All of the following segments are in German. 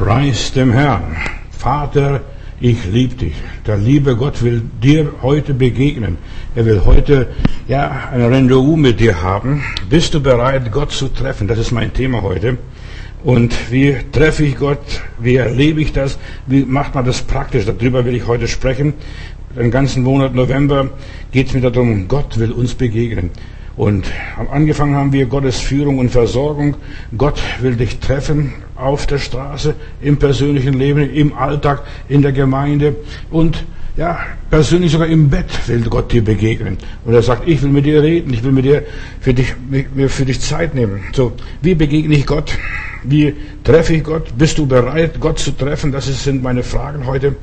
Preis dem Herrn. Vater, ich liebe dich. Der liebe Gott will dir heute begegnen. Er will heute, ja, ein Rendezvous mit dir haben. Bist du bereit, Gott zu treffen? Das ist mein Thema heute. Und wie treffe ich Gott? Wie erlebe ich das? Wie macht man das praktisch? Darüber will ich heute sprechen. Den ganzen Monat November geht es mir darum, Gott will uns begegnen. Und angefangen haben wir Gottes Führung und Versorgung. Gott will dich treffen auf der Straße, im persönlichen Leben, im Alltag, in der Gemeinde und ja, persönlich sogar im Bett will Gott dir begegnen. Und er sagt, ich will mit dir reden, ich will mit dir für dich, mir für dich Zeit nehmen. So, wie begegne ich Gott? Wie treffe ich Gott? Bist du bereit, Gott zu treffen? Das sind meine Fragen heute.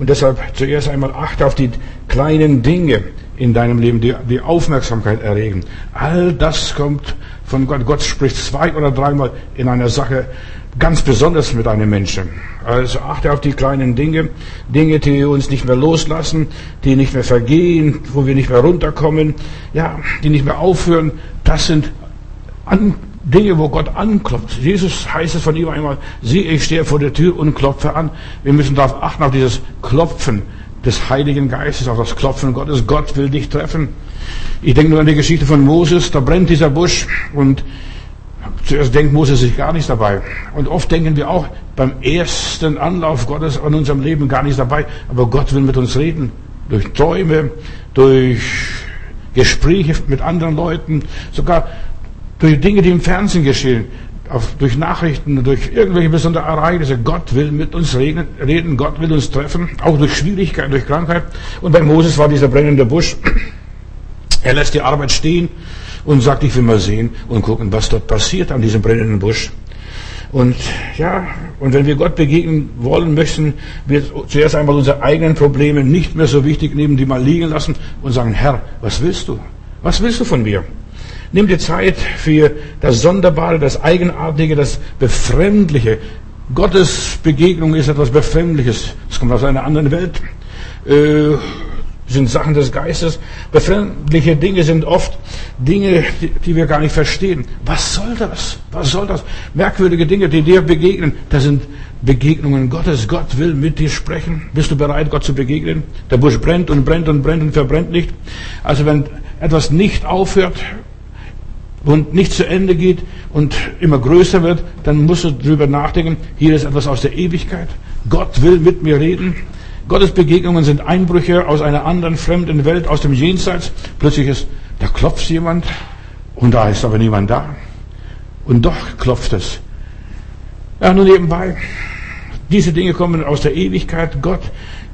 Und deshalb zuerst einmal achte auf die kleinen Dinge in deinem Leben, die, die Aufmerksamkeit erregen. All das kommt von Gott. Gott spricht zwei oder dreimal in einer Sache ganz besonders mit einem Menschen. Also achte auf die kleinen Dinge, Dinge, die uns nicht mehr loslassen, die nicht mehr vergehen, wo wir nicht mehr runterkommen, ja, die nicht mehr aufhören. Das sind an, Dinge, wo Gott anklopft. Jesus heißt es von ihm einmal, sieh, ich stehe vor der Tür und klopfe an. Wir müssen darauf achten, auf dieses Klopfen des Heiligen Geistes, auf das Klopfen Gottes. Gott will dich treffen. Ich denke nur an die Geschichte von Moses, da brennt dieser Busch und zuerst denkt Moses sich gar nichts dabei. Und oft denken wir auch beim ersten Anlauf Gottes an unserem Leben gar nichts dabei. Aber Gott will mit uns reden. Durch Träume, durch Gespräche mit anderen Leuten, sogar durch Dinge, die im Fernsehen geschehen, auf, durch Nachrichten, durch irgendwelche besondere Ereignisse. Gott will mit uns reden, reden, Gott will uns treffen, auch durch Schwierigkeiten, durch Krankheit. Und bei Moses war dieser brennende Busch. Er lässt die Arbeit stehen und sagt, ich will mal sehen und gucken, was dort passiert an diesem brennenden Busch. Und ja, und wenn wir Gott begegnen wollen, möchten wir zuerst einmal unsere eigenen Probleme nicht mehr so wichtig nehmen, die mal liegen lassen und sagen, Herr, was willst du? Was willst du von mir? Nimm dir Zeit für das Sonderbare, das Eigenartige, das Befremdliche. Gottes Begegnung ist etwas Befremdliches. Es kommt aus einer anderen Welt. Äh, sind Sachen des Geistes. Befremdliche Dinge sind oft Dinge, die, die, wir gar nicht verstehen. Was soll das? Was soll das? Merkwürdige Dinge, die dir begegnen, das sind Begegnungen Gottes. Gott will mit dir sprechen. Bist du bereit, Gott zu begegnen? Der Busch brennt und brennt und brennt und verbrennt nicht. Also wenn etwas nicht aufhört, und nicht zu Ende geht und immer größer wird, dann musst du drüber nachdenken, hier ist etwas aus der Ewigkeit. Gott will mit mir reden. Gottes Begegnungen sind Einbrüche aus einer anderen fremden Welt, aus dem Jenseits. Plötzlich ist, da klopft jemand und da ist aber niemand da. Und doch klopft es. Ja, nur nebenbei. Diese Dinge kommen aus der Ewigkeit. Gott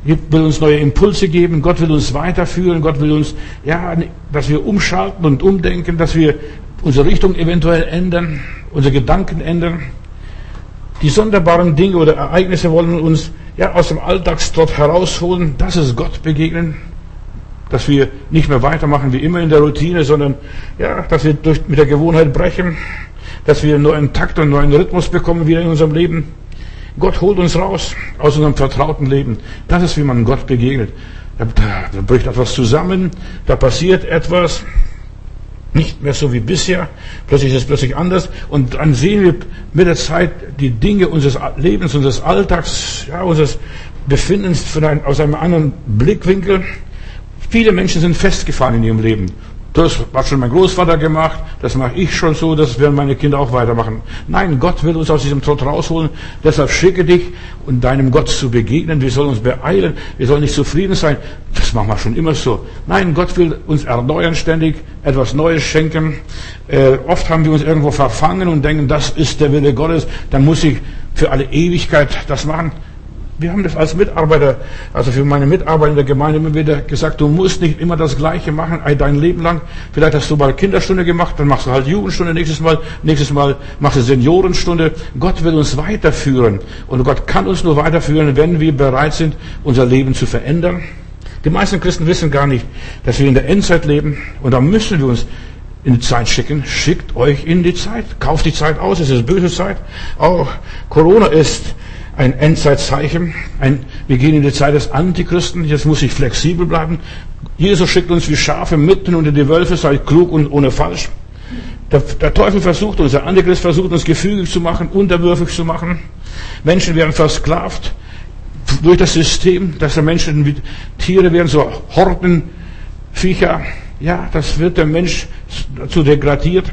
will uns neue Impulse geben. Gott will uns weiterführen. Gott will uns, ja, dass wir umschalten und umdenken, dass wir unsere Richtung eventuell ändern, unsere Gedanken ändern. Die sonderbaren Dinge oder Ereignisse wollen uns ja aus dem Alltagstrott herausholen. Das ist Gott begegnen. Dass wir nicht mehr weitermachen wie immer in der Routine, sondern ja, dass wir durch, mit der Gewohnheit brechen, dass wir einen neuen Takt und einen neuen Rhythmus bekommen wieder in unserem Leben. Gott holt uns raus aus unserem vertrauten Leben. Das ist, wie man Gott begegnet. Da, da bricht etwas zusammen, da passiert etwas, nicht mehr so wie bisher. Plötzlich ist es plötzlich anders. Und dann sehen wir mit der Zeit die Dinge unseres Lebens, unseres Alltags, ja, unseres Befindens von einem, aus einem anderen Blickwinkel. Viele Menschen sind festgefahren in ihrem Leben. Das hat schon mein Großvater gemacht, das mache ich schon so, das werden meine Kinder auch weitermachen. Nein, Gott will uns aus diesem Trott rausholen, deshalb schicke dich, um deinem Gott zu begegnen. Wir sollen uns beeilen, wir sollen nicht zufrieden sein. Das machen wir schon immer so. Nein, Gott will uns erneuern ständig, etwas Neues schenken. Äh, oft haben wir uns irgendwo verfangen und denken, das ist der Wille Gottes, dann muss ich für alle Ewigkeit das machen. Wir haben das als Mitarbeiter, also für meine Mitarbeiter in der Gemeinde immer wieder gesagt, du musst nicht immer das Gleiche machen, dein Leben lang. Vielleicht hast du mal Kinderstunde gemacht, dann machst du halt Jugendstunde nächstes Mal, nächstes Mal machst du Seniorenstunde. Gott will uns weiterführen. Und Gott kann uns nur weiterführen, wenn wir bereit sind, unser Leben zu verändern. Die meisten Christen wissen gar nicht, dass wir in der Endzeit leben. Und da müssen wir uns in die Zeit schicken. Schickt euch in die Zeit. Kauft die Zeit aus. Es ist böse Zeit. Auch Corona ist ein Endzeitzeichen. Ein, wir gehen in die Zeit des Antichristen. Jetzt muss ich flexibel bleiben. Jesus schickt uns wie Schafe mitten unter die Wölfe, sei klug und ohne falsch. Der, der, Teufel versucht uns, der Antichrist versucht uns gefügig zu machen, unterwürfig zu machen. Menschen werden versklavt durch das System, dass der Menschen wie Tiere werden, so Horden, Viecher. Ja, das wird der Mensch zu degradiert.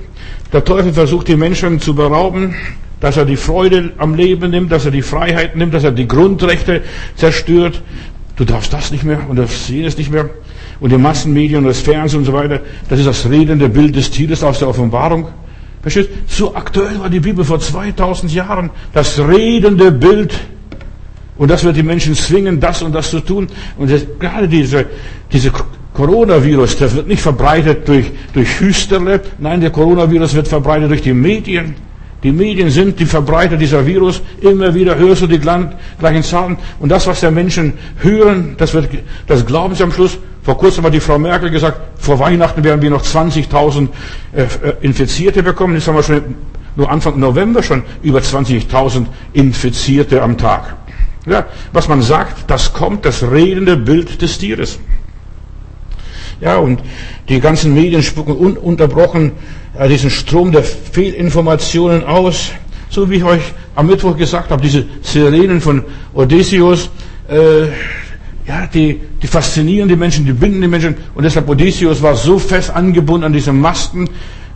Der Teufel versucht die Menschen zu berauben, dass er die Freude am Leben nimmt, dass er die Freiheit nimmt, dass er die Grundrechte zerstört. Du darfst das nicht mehr und das jenes nicht mehr. Und die Massenmedien und das Fernsehen und so weiter, das ist das redende Bild des Tieres aus der Offenbarung. Verstehst? So aktuell war die Bibel vor 2000 Jahren. Das redende Bild. Und das wird die Menschen zwingen, das und das zu tun. Und das, gerade diese, diese Coronavirus, das wird nicht verbreitet durch, durch Hüsterle. Nein, der Coronavirus wird verbreitet durch die Medien. Die Medien sind die Verbreiter dieser Virus. Immer wieder hörst du die gleichen Zahlen. Und das, was der Menschen hören, das wird, das glauben sie am Schluss. Vor kurzem hat die Frau Merkel gesagt, vor Weihnachten werden wir noch 20.000 äh, äh, Infizierte bekommen. Jetzt haben wir schon nur Anfang November schon über 20.000 Infizierte am Tag. Ja, was man sagt, das kommt, das redende Bild des Tieres. Ja, und die ganzen Medien spucken ununterbrochen diesen Strom der Fehlinformationen aus. So wie ich euch am Mittwoch gesagt habe, diese Sirenen von Odysseus, äh, ja, die, die faszinieren die Menschen, die binden die Menschen. Und deshalb Odysseus war so fest angebunden an diese Masten,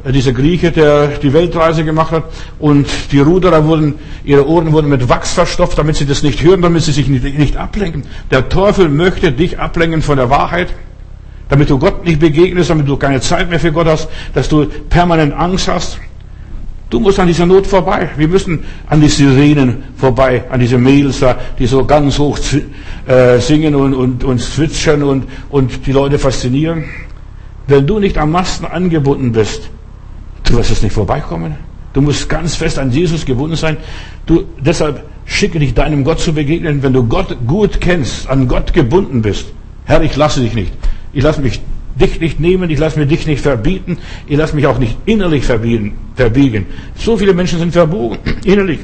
äh, dieser Grieche, der die Weltreise gemacht hat. Und die Ruderer wurden, ihre Ohren wurden mit Wachs verstopft, damit sie das nicht hören, damit sie sich nicht, nicht ablenken. Der Teufel möchte dich ablenken von der Wahrheit damit du Gott nicht begegnest, damit du keine Zeit mehr für Gott hast, dass du permanent Angst hast. Du musst an dieser Not vorbei. Wir müssen an die Sirenen vorbei, an diese Mädels da, die so ganz hoch äh, singen und, und, und zwitschern und, und die Leute faszinieren. Wenn du nicht am Masten angebunden bist, du wirst es nicht vorbeikommen. Du musst ganz fest an Jesus gebunden sein. Du, deshalb schicke dich deinem Gott zu begegnen, wenn du Gott gut kennst, an Gott gebunden bist. Herr, ich lasse dich nicht. Ich lasse mich dich nicht nehmen, ich lasse mir dich nicht verbieten, ich lasse mich auch nicht innerlich verbiegen, verbiegen. So viele Menschen sind verbogen, innerlich.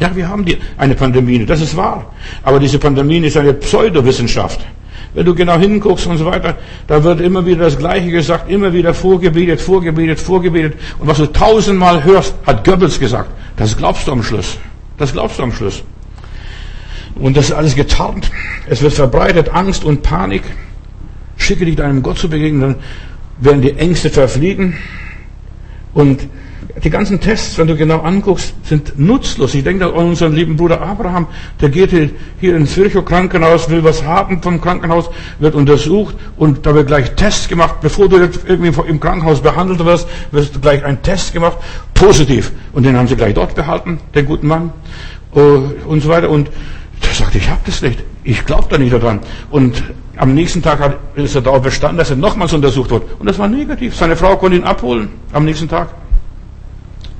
Ja, wir haben die, eine Pandemie, das ist wahr. Aber diese Pandemie ist eine Pseudowissenschaft. Wenn du genau hinguckst und so weiter, da wird immer wieder das Gleiche gesagt, immer wieder vorgebetet, vorgebetet, vorgebetet. Und was du tausendmal hörst, hat Goebbels gesagt. Das glaubst du am Schluss. Das glaubst du am Schluss. Und das ist alles getarnt. Es wird verbreitet Angst und Panik. Schicke dich deinem Gott zu begegnen, dann werden die Ängste verfliegen. Und die ganzen Tests, wenn du genau anguckst, sind nutzlos. Ich denke an unseren lieben Bruder Abraham, der geht hier ins Zürcher Krankenhaus, will was haben vom Krankenhaus, wird untersucht und da wird gleich Tests gemacht. Bevor du jetzt irgendwie im Krankenhaus behandelt wirst, wird gleich ein Test gemacht, positiv. Und den haben sie gleich dort behalten, den guten Mann äh, und so weiter. Und der sagt, ich habe das nicht. Ich glaube da nicht daran. Und am nächsten Tag hat, ist er darauf bestanden, dass er nochmals untersucht wird. Und das war negativ. Seine Frau konnte ihn abholen am nächsten Tag.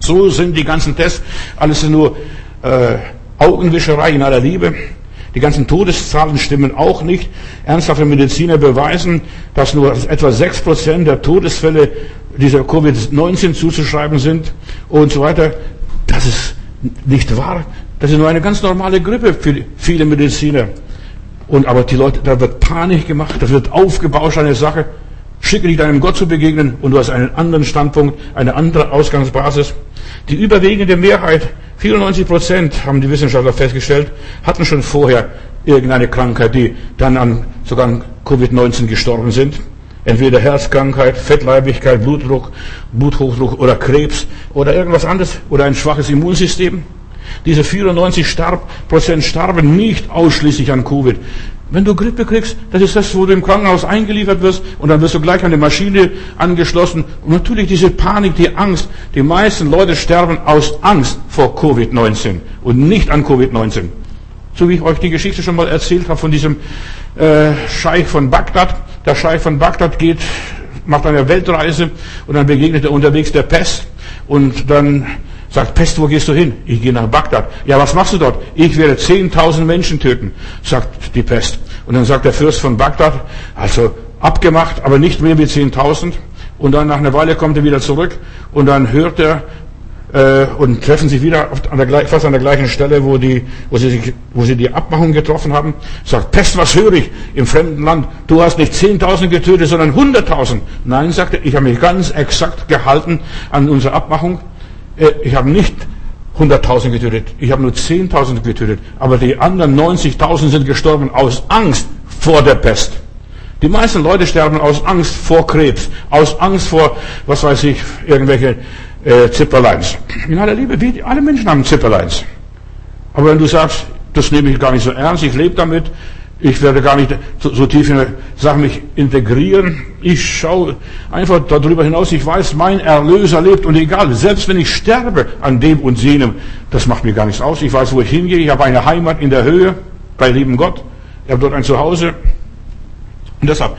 So sind die ganzen Tests. Alles nur äh, Augenwischerei in aller Liebe. Die ganzen Todeszahlen stimmen auch nicht. Ernsthafte Mediziner beweisen, dass nur etwa 6% der Todesfälle dieser Covid-19 zuzuschreiben sind und so weiter. Das ist nicht wahr. Das ist nur eine ganz normale Grippe für viele Mediziner. Und aber die Leute, da wird Panik gemacht, das wird aufgebauscht, eine Sache. Schicke dich deinem Gott zu begegnen und du hast einen anderen Standpunkt, eine andere Ausgangsbasis. Die überwiegende Mehrheit, 94 Prozent, haben die Wissenschaftler festgestellt, hatten schon vorher irgendeine Krankheit, die dann an sogar an Covid-19 gestorben sind. Entweder Herzkrankheit, Fettleibigkeit, Blutdruck, Bluthochdruck oder Krebs oder irgendwas anderes oder ein schwaches Immunsystem. Diese 94 Starb, Prozent starben nicht ausschließlich an Covid. Wenn du Grippe kriegst, das ist das, wo du im Krankenhaus eingeliefert wirst und dann wirst du gleich an die Maschine angeschlossen. Und natürlich diese Panik, die Angst. Die meisten Leute sterben aus Angst vor Covid-19 und nicht an Covid-19. So wie ich euch die Geschichte schon mal erzählt habe von diesem äh, Scheich von Bagdad. Der Scheich von Bagdad geht, macht eine Weltreise und dann begegnet er unterwegs der Pest und dann Sagt, Pest, wo gehst du hin? Ich gehe nach Bagdad. Ja, was machst du dort? Ich werde 10.000 Menschen töten, sagt die Pest. Und dann sagt der Fürst von Bagdad, also abgemacht, aber nicht mehr wie 10.000. Und dann nach einer Weile kommt er wieder zurück und dann hört er äh, und treffen sich wieder an der, fast an der gleichen Stelle, wo, die, wo, sie, sich, wo sie die Abmachung getroffen haben. Sagt, Pest, was höre ich im fremden Land? Du hast nicht 10.000 getötet, sondern 100.000. Nein, sagte ich habe mich ganz exakt gehalten an unsere Abmachung. Äh, ich habe nicht 100.000 getötet, ich habe nur 10.000 getötet, aber die anderen 90.000 sind gestorben aus Angst vor der Pest. Die meisten Leute sterben aus Angst vor Krebs, aus Angst vor, was weiß ich, irgendwelche äh, Zipperleins. In aller Liebe, wie, alle Menschen haben Zipperleins. Aber wenn du sagst, das nehme ich gar nicht so ernst, ich lebe damit, ich werde gar nicht so, tief in Sachen mich integrieren. Ich schaue einfach darüber hinaus. Ich weiß, mein Erlöser lebt und egal, selbst wenn ich sterbe an dem und jenem, das macht mir gar nichts aus. Ich weiß, wo ich hingehe. Ich habe eine Heimat in der Höhe bei lieben Gott. Ich habe dort ein Zuhause. Und deshalb,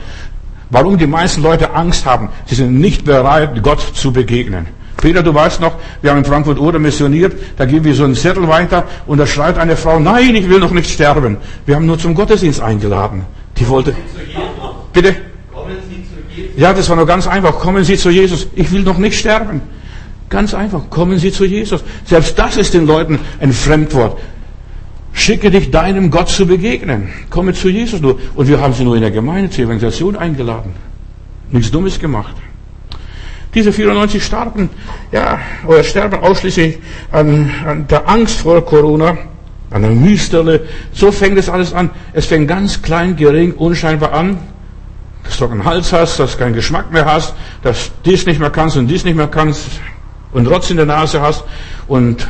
warum die meisten Leute Angst haben, sie sind nicht bereit, Gott zu begegnen. Peter, du weißt noch, wir haben in Frankfurt Oder missioniert, da geben wir so einen Zettel weiter und da schreibt eine Frau, nein, ich will noch nicht sterben. Wir haben nur zum Gottesdienst eingeladen. Die wollte. Bitte? Ja, das war nur ganz einfach. Kommen Sie zu Jesus. Ich will noch nicht sterben. Ganz einfach. Kommen Sie zu Jesus. Selbst das ist den Leuten ein Fremdwort. Schicke dich deinem Gott zu begegnen. Komme zu Jesus nur. Und wir haben sie nur in der Gemeinde zur Evangelisation eingeladen. Nichts Dummes gemacht. Diese 94 starben, ja, oder sterben ausschließlich an, an der Angst vor Corona, an der Müsterle. So fängt es alles an. Es fängt ganz klein, gering, unscheinbar an. Dass du einen Hals hast, dass du keinen Geschmack mehr hast, dass dies nicht mehr kannst und dies nicht mehr kannst und Rotz in der Nase hast und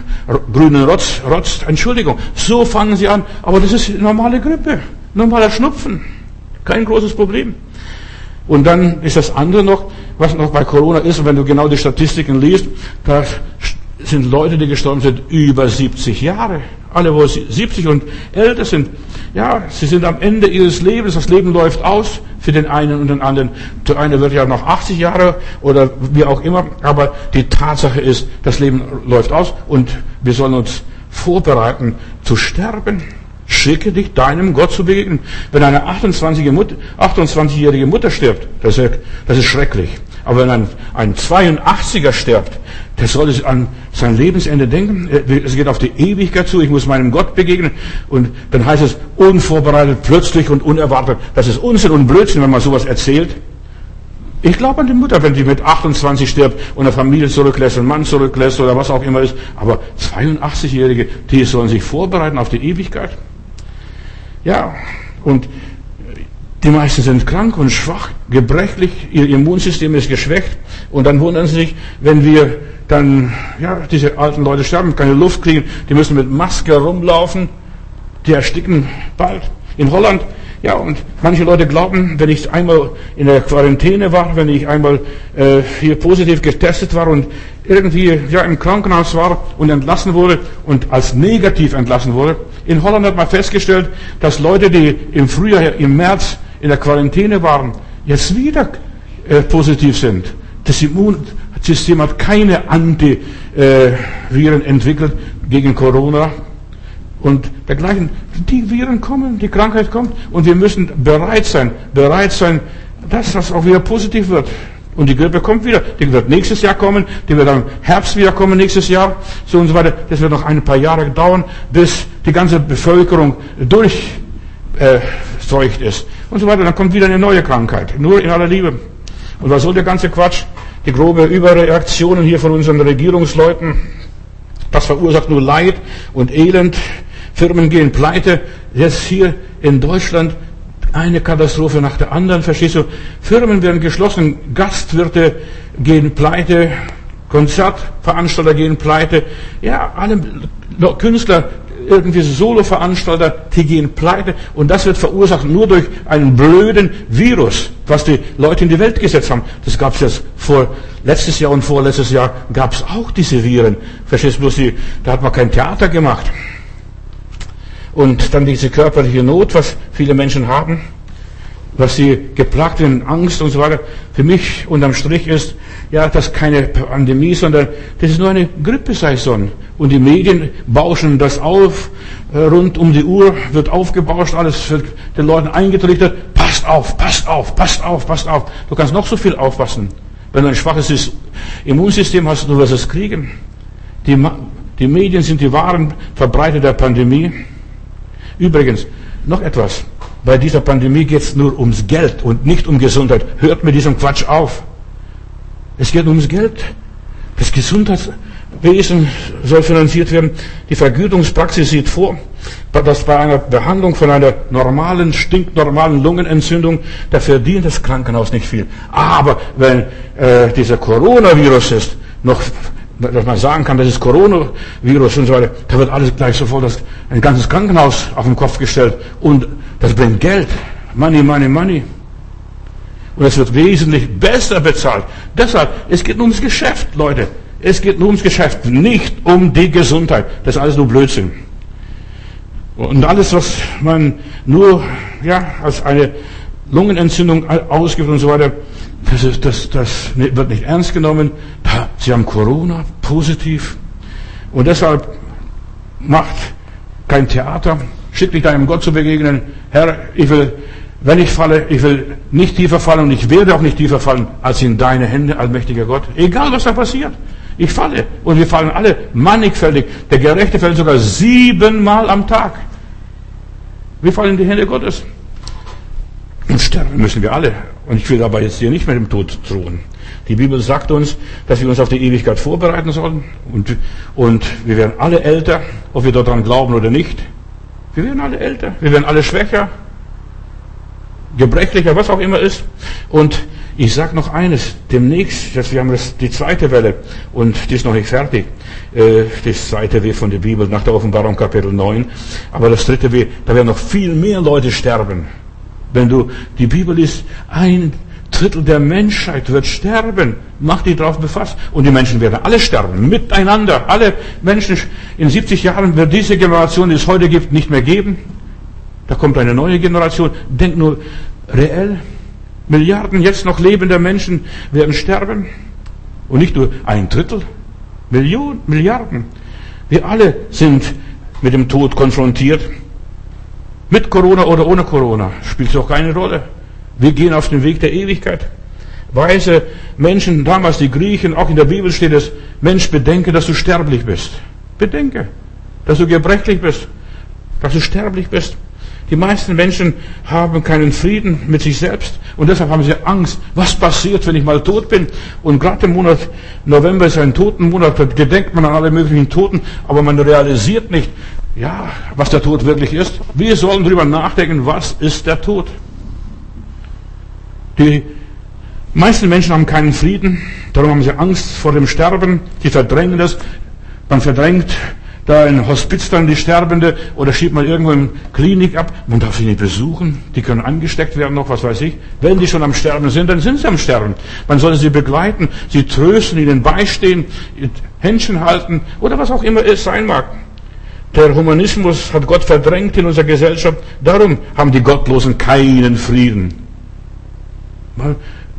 grünen Rotz, Rotz, Entschuldigung. So fangen sie an. Aber das ist normale Grippe, normaler Schnupfen. Kein großes Problem. Und dann ist das andere noch, was noch bei Corona ist, wenn du genau die Statistiken liest, da sind Leute, die gestorben sind, über 70 Jahre. Alle, wo 70 und älter sind. Ja, sie sind am Ende ihres Lebens. Das Leben läuft aus für den einen und den anderen. Der eine wird ja noch 80 Jahre oder wie auch immer. Aber die Tatsache ist, das Leben läuft aus und wir sollen uns vorbereiten zu sterben. Schicke dich deinem Gott zu begegnen. Wenn eine 28-jährige Mutter, 28 Mutter stirbt, das ist, das ist schrecklich. Aber wenn ein, ein 82er stirbt, der soll an sein Lebensende denken. Es geht auf die Ewigkeit zu. Ich muss meinem Gott begegnen. Und dann heißt es unvorbereitet, plötzlich und unerwartet. Das ist Unsinn und Blödsinn, wenn man sowas erzählt. Ich glaube an die Mutter, wenn die mit 28 stirbt und eine Familie zurücklässt, einen Mann zurücklässt oder was auch immer ist. Aber 82-Jährige, die sollen sich vorbereiten auf die Ewigkeit. Ja, und die meisten sind krank und schwach, gebrechlich, ihr Immunsystem ist geschwächt und dann wundern sie sich, wenn wir dann, ja, diese alten Leute sterben, keine Luft kriegen, die müssen mit Maske rumlaufen, die ersticken bald. In Holland, ja, und manche Leute glauben, wenn ich einmal in der Quarantäne war, wenn ich einmal äh, hier positiv getestet war und irgendwie ja im Krankenhaus war und entlassen wurde und als negativ entlassen wurde. In Holland hat man festgestellt, dass Leute, die im Frühjahr, im März in der Quarantäne waren, jetzt wieder äh, positiv sind. Das Immunsystem hat keine Antiviren entwickelt gegen Corona und dergleichen. Die Viren kommen, die Krankheit kommt und wir müssen bereit sein, bereit sein, dass das auch wieder positiv wird. Und die Grippe kommt wieder. Die wird nächstes Jahr kommen, die wird am Herbst wieder kommen nächstes Jahr, so und so weiter. Das wird noch ein paar Jahre dauern, bis die ganze Bevölkerung durchseucht äh, ist. Und so weiter. Dann kommt wieder eine neue Krankheit. Nur in aller Liebe. Und was soll der ganze Quatsch? Die grobe Überreaktionen hier von unseren Regierungsleuten, das verursacht nur Leid und Elend. Firmen gehen pleite. Jetzt hier in Deutschland eine Katastrophe nach der anderen, verstehst du? Firmen werden geschlossen, Gastwirte gehen pleite, Konzertveranstalter gehen pleite, ja, alle Künstler, irgendwie Solo-Veranstalter, die gehen pleite und das wird verursacht nur durch einen blöden Virus, was die Leute in die Welt gesetzt haben. Das gab es jetzt vor letztes Jahr und vorletztes Jahr gab es auch diese Viren. Verstehst du bloß, die, da hat man kein Theater gemacht. Und dann diese körperliche Not, was viele Menschen haben, was sie geplagt sind, Angst und so weiter. Für mich unterm Strich ist, ja, das keine Pandemie, sondern das ist nur eine Grippesaison. Und die Medien bauschen das auf, äh, rund um die Uhr wird aufgebauscht, alles wird den Leuten eingetrichtert. Passt auf, passt auf, passt auf, passt auf. Du kannst noch so viel aufpassen. Wenn du ein schwaches Immunsystem hast, du wirst es kriegen. Die, die Medien sind die wahren Verbreiter der Pandemie. Übrigens, noch etwas. Bei dieser Pandemie geht es nur ums Geld und nicht um Gesundheit. Hört mit diesem Quatsch auf. Es geht ums Geld. Das Gesundheitswesen soll finanziert werden. Die Vergütungspraxis sieht vor, dass bei einer Behandlung von einer normalen, stinknormalen Lungenentzündung, da verdient das Krankenhaus nicht viel. Aber wenn äh, dieser Coronavirus ist, noch dass man sagen kann, das ist Coronavirus und so weiter, da wird alles gleich sofort das, ein ganzes Krankenhaus auf den Kopf gestellt und das bringt Geld. Money, money, money. Und es wird wesentlich besser bezahlt. Deshalb, es geht nur ums Geschäft, Leute. Es geht nur ums Geschäft, nicht um die Gesundheit. Das ist alles nur Blödsinn. Und alles, was man nur ja, als eine Lungenentzündung ausgibt und so weiter, das, ist, das, das wird nicht ernst genommen. Sie haben Corona, positiv. Und deshalb macht kein Theater. Schick dich deinem Gott zu begegnen. Herr, ich will, wenn ich falle, ich will nicht tiefer fallen und ich werde auch nicht tiefer fallen als in deine Hände, allmächtiger Gott. Egal, was da passiert. Ich falle. Und wir fallen alle mannigfältig. Der Gerechte fällt sogar siebenmal am Tag. Wir fallen in die Hände Gottes. Und sterben müssen wir alle. Und ich will aber jetzt hier nicht mit dem Tod drohen. Die Bibel sagt uns, dass wir uns auf die Ewigkeit vorbereiten sollen. Und, und wir werden alle älter, ob wir daran glauben oder nicht. Wir werden alle älter. Wir werden alle schwächer, gebrechlicher, was auch immer ist. Und ich sage noch eines, demnächst, dass wir haben das, die zweite Welle und die ist noch nicht fertig, äh, das zweite W von der Bibel nach der Offenbarung Kapitel 9, aber das dritte W, da werden noch viel mehr Leute sterben. Wenn du die Bibel liest, ein Drittel der Menschheit wird sterben. Mach dich darauf befasst. Und die Menschen werden alle sterben, miteinander. Alle Menschen, in 70 Jahren wird diese Generation, die es heute gibt, nicht mehr geben. Da kommt eine neue Generation. Denk nur reell. Milliarden jetzt noch lebender Menschen werden sterben. Und nicht nur ein Drittel. Millionen, Milliarden. Wir alle sind mit dem Tod konfrontiert. Mit Corona oder ohne Corona spielt es auch keine Rolle. Wir gehen auf den Weg der Ewigkeit. Weise Menschen, damals die Griechen, auch in der Bibel steht es, Mensch, bedenke, dass du sterblich bist. Bedenke, dass du gebrechlich bist, dass du sterblich bist. Die meisten Menschen haben keinen Frieden mit sich selbst und deshalb haben sie Angst. Was passiert, wenn ich mal tot bin? Und gerade im Monat November ist ein Totenmonat, da gedenkt man an alle möglichen Toten, aber man realisiert nicht, ja, was der Tod wirklich ist. Wir sollen darüber nachdenken, was ist der Tod? Die meisten Menschen haben keinen Frieden, darum haben sie Angst vor dem Sterben, sie verdrängen das. Man verdrängt da in Hospiz dann die Sterbende oder schiebt man irgendwo in Klinik ab. Man darf sie nicht besuchen, die können angesteckt werden noch, was weiß ich. Wenn die schon am Sterben sind, dann sind sie am Sterben. Man soll sie begleiten, sie trösten, ihnen beistehen, Händchen halten oder was auch immer es sein mag. Der Humanismus hat Gott verdrängt in unserer Gesellschaft. Darum haben die Gottlosen keinen Frieden.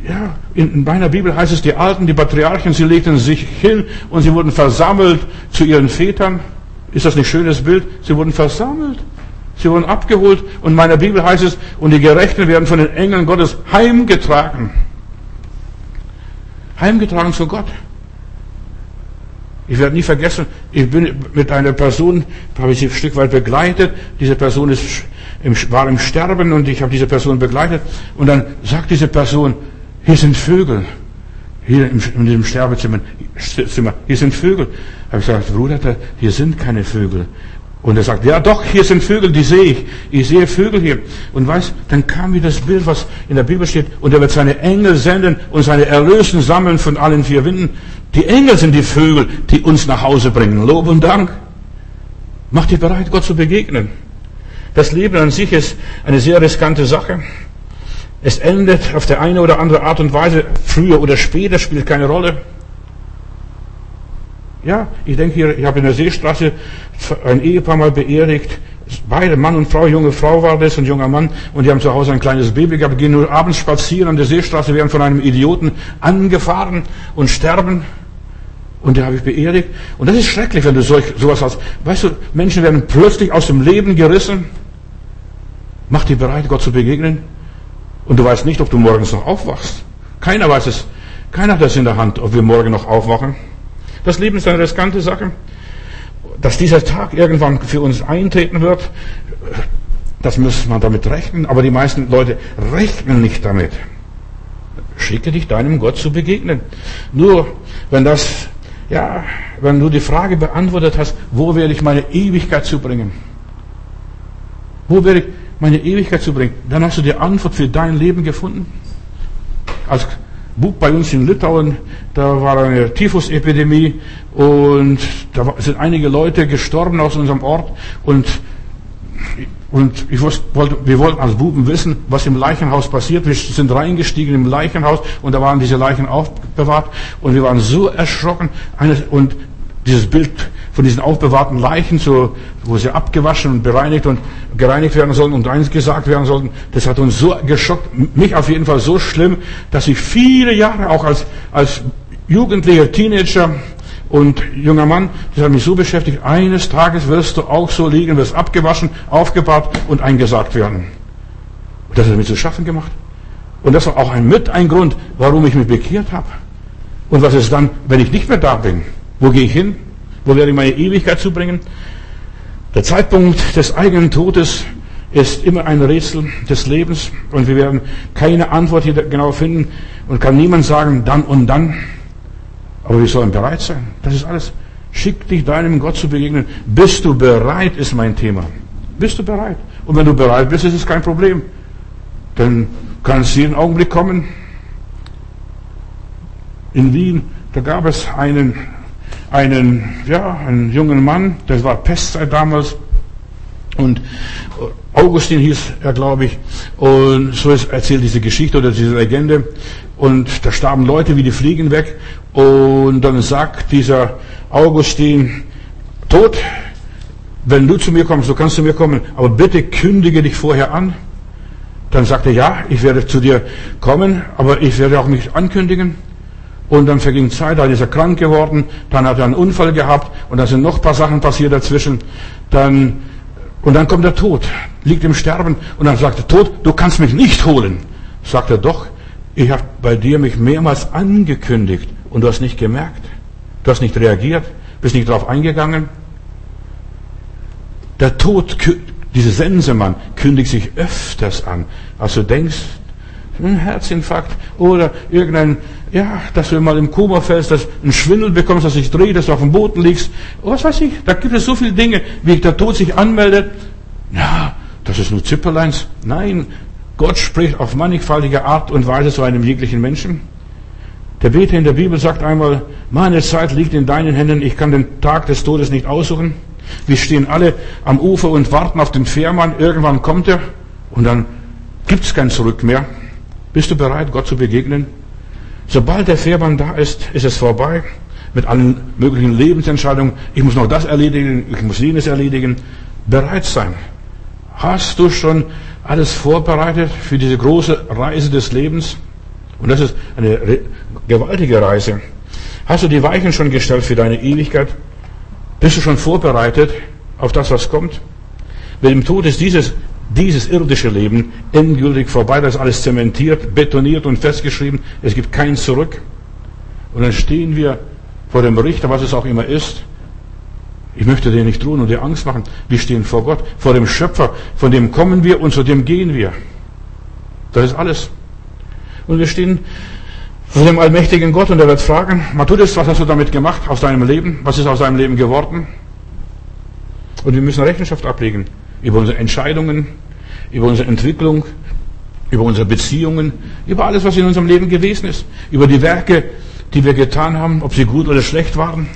Ja, in meiner Bibel heißt es, die Alten, die Patriarchen, sie legten sich hin und sie wurden versammelt zu ihren Vätern. Ist das nicht ein schönes Bild? Sie wurden versammelt. Sie wurden abgeholt. Und in meiner Bibel heißt es, und die Gerechten werden von den Engeln Gottes heimgetragen. Heimgetragen zu Gott. Ich werde nie vergessen, ich bin mit einer Person, habe ich sie ein Stück weit begleitet. Diese Person ist im, war im Sterben und ich habe diese Person begleitet. Und dann sagt diese Person, hier sind Vögel. Hier in diesem Sterbezimmer, hier sind Vögel. Habe ich gesagt, Bruder, hier sind keine Vögel. Und er sagt, ja doch, hier sind Vögel, die sehe ich. Ich sehe Vögel hier. Und weißt, dann kam mir das Bild, was in der Bibel steht, und er wird seine Engel senden und seine Erlösen sammeln von allen vier Winden. Die Engel sind die Vögel, die uns nach Hause bringen. Lob und Dank. Mach dich bereit, Gott zu begegnen. Das Leben an sich ist eine sehr riskante Sache. Es endet auf der eine oder andere Art und Weise, früher oder später, spielt keine Rolle. Ja, ich denke hier, ich habe in der Seestraße ein Ehepaar mal beerdigt. Beide, Mann und Frau, junge Frau war das, ein junger Mann, und die haben zu Hause ein kleines Baby gehabt, gehen nur abends spazieren an der Seestraße, werden von einem Idioten angefahren und sterben. Und den habe ich beerdigt. Und das ist schrecklich, wenn du solch, sowas hast. Weißt du, Menschen werden plötzlich aus dem Leben gerissen. Mach dich bereit, Gott zu begegnen. Und du weißt nicht, ob du morgens noch aufwachst. Keiner weiß es. Keiner hat das in der Hand, ob wir morgen noch aufwachen. Das Leben ist eine riskante Sache. Dass dieser Tag irgendwann für uns eintreten wird, das muss man damit rechnen. Aber die meisten Leute rechnen nicht damit. Schicke dich deinem Gott zu begegnen. Nur wenn das, ja, wenn du die Frage beantwortet hast, wo werde ich meine Ewigkeit zubringen? Wo werde ich meine Ewigkeit zubringen? Dann hast du die Antwort für dein Leben gefunden. Als Bub bei uns in Litauen, da war eine Typhusepidemie und da sind einige Leute gestorben aus unserem Ort und und ich wollte, wir wollten als Buben wissen, was im Leichenhaus passiert. Wir sind reingestiegen im Leichenhaus und da waren diese Leichen aufbewahrt und wir waren so erschrocken. Und dieses Bild von diesen aufbewahrten Leichen, so, wo sie abgewaschen und bereinigt und gereinigt werden sollen und eins gesagt werden sollten, das hat uns so geschockt, mich auf jeden Fall so schlimm, dass ich viele Jahre auch als, als jugendlicher Teenager und junger Mann, das hat mich so beschäftigt, eines Tages wirst du auch so liegen, wirst abgewaschen, aufgebaut und eingesagt werden. Und das hat mir zu schaffen gemacht. Und das war auch ein, mit ein Grund, warum ich mich bekehrt habe. Und was ist dann, wenn ich nicht mehr da bin? Wo gehe ich hin? Wo werde ich meine Ewigkeit zubringen? Der Zeitpunkt des eigenen Todes ist immer ein Rätsel des Lebens und wir werden keine Antwort hier genau finden und kann niemand sagen, dann und dann. Aber wir sollen bereit sein. Das ist alles. Schick dich deinem Gott zu begegnen. Bist du bereit, ist mein Thema. Bist du bereit? Und wenn du bereit bist, ist es kein Problem. Dann kann es jeden Augenblick kommen. In Wien, da gab es einen, einen, ja, einen jungen Mann, das war Pestzeit damals. Und Augustin hieß er, glaube ich. Und so ist erzählt diese Geschichte oder diese Legende. Und da starben Leute wie die Fliegen weg. Und dann sagt dieser Augustin, Tod, wenn du zu mir kommst, so kannst du mir kommen, aber bitte kündige dich vorher an. Dann sagt er, ja, ich werde zu dir kommen, aber ich werde auch mich ankündigen. Und dann verging Zeit, dann ist er krank geworden, dann hat er einen Unfall gehabt und dann sind noch ein paar Sachen passiert dazwischen. Dann, und dann kommt der Tod, liegt im Sterben und dann sagt der Tod, du kannst mich nicht holen. Sagt er doch, ich habe bei dir mich mehrmals angekündigt und du hast nicht gemerkt. Du hast nicht reagiert, bist nicht darauf eingegangen. Der Tod, diese Sensemann, kündigt sich öfters an, als du denkst, ein Herzinfarkt oder irgendein, ja, dass du mal im Koma fällst, dass einen Schwindel bekommst, dass du dich drehst, dass du auf dem Boden liegst. Was weiß ich, da gibt es so viele Dinge, wie der Tod sich anmeldet. Ja, das ist nur Zipperleins. Nein, Gott spricht auf mannigfaltige Art und Weise zu einem jeglichen Menschen. Der Beter in der Bibel sagt einmal, meine Zeit liegt in deinen Händen, ich kann den Tag des Todes nicht aussuchen. Wir stehen alle am Ufer und warten auf den Fährmann, irgendwann kommt er und dann gibt's kein Zurück mehr. Bist du bereit, Gott zu begegnen? Sobald der Fährmann da ist, ist es vorbei mit allen möglichen Lebensentscheidungen. Ich muss noch das erledigen, ich muss jenes erledigen. Bereit sein. Hast du schon alles vorbereitet für diese große Reise des Lebens? Und das ist eine gewaltige Reise. Hast du die Weichen schon gestellt für deine Ewigkeit? Bist du schon vorbereitet auf das, was kommt? Mit dem Tod ist dieses, dieses irdische Leben endgültig vorbei. Das ist alles zementiert, betoniert und festgeschrieben. Es gibt kein Zurück. Und dann stehen wir vor dem Richter, was es auch immer ist. Ich möchte dir nicht drohen und dir Angst machen. Wir stehen vor Gott, vor dem Schöpfer. Von dem kommen wir und zu dem gehen wir. Das ist alles. Und wir stehen vor dem allmächtigen Gott und er wird fragen, Matthäus, was hast du damit gemacht aus deinem Leben? Was ist aus deinem Leben geworden? Und wir müssen Rechenschaft ablegen über unsere Entscheidungen, über unsere Entwicklung, über unsere Beziehungen, über alles, was in unserem Leben gewesen ist, über die Werke, die wir getan haben, ob sie gut oder schlecht waren.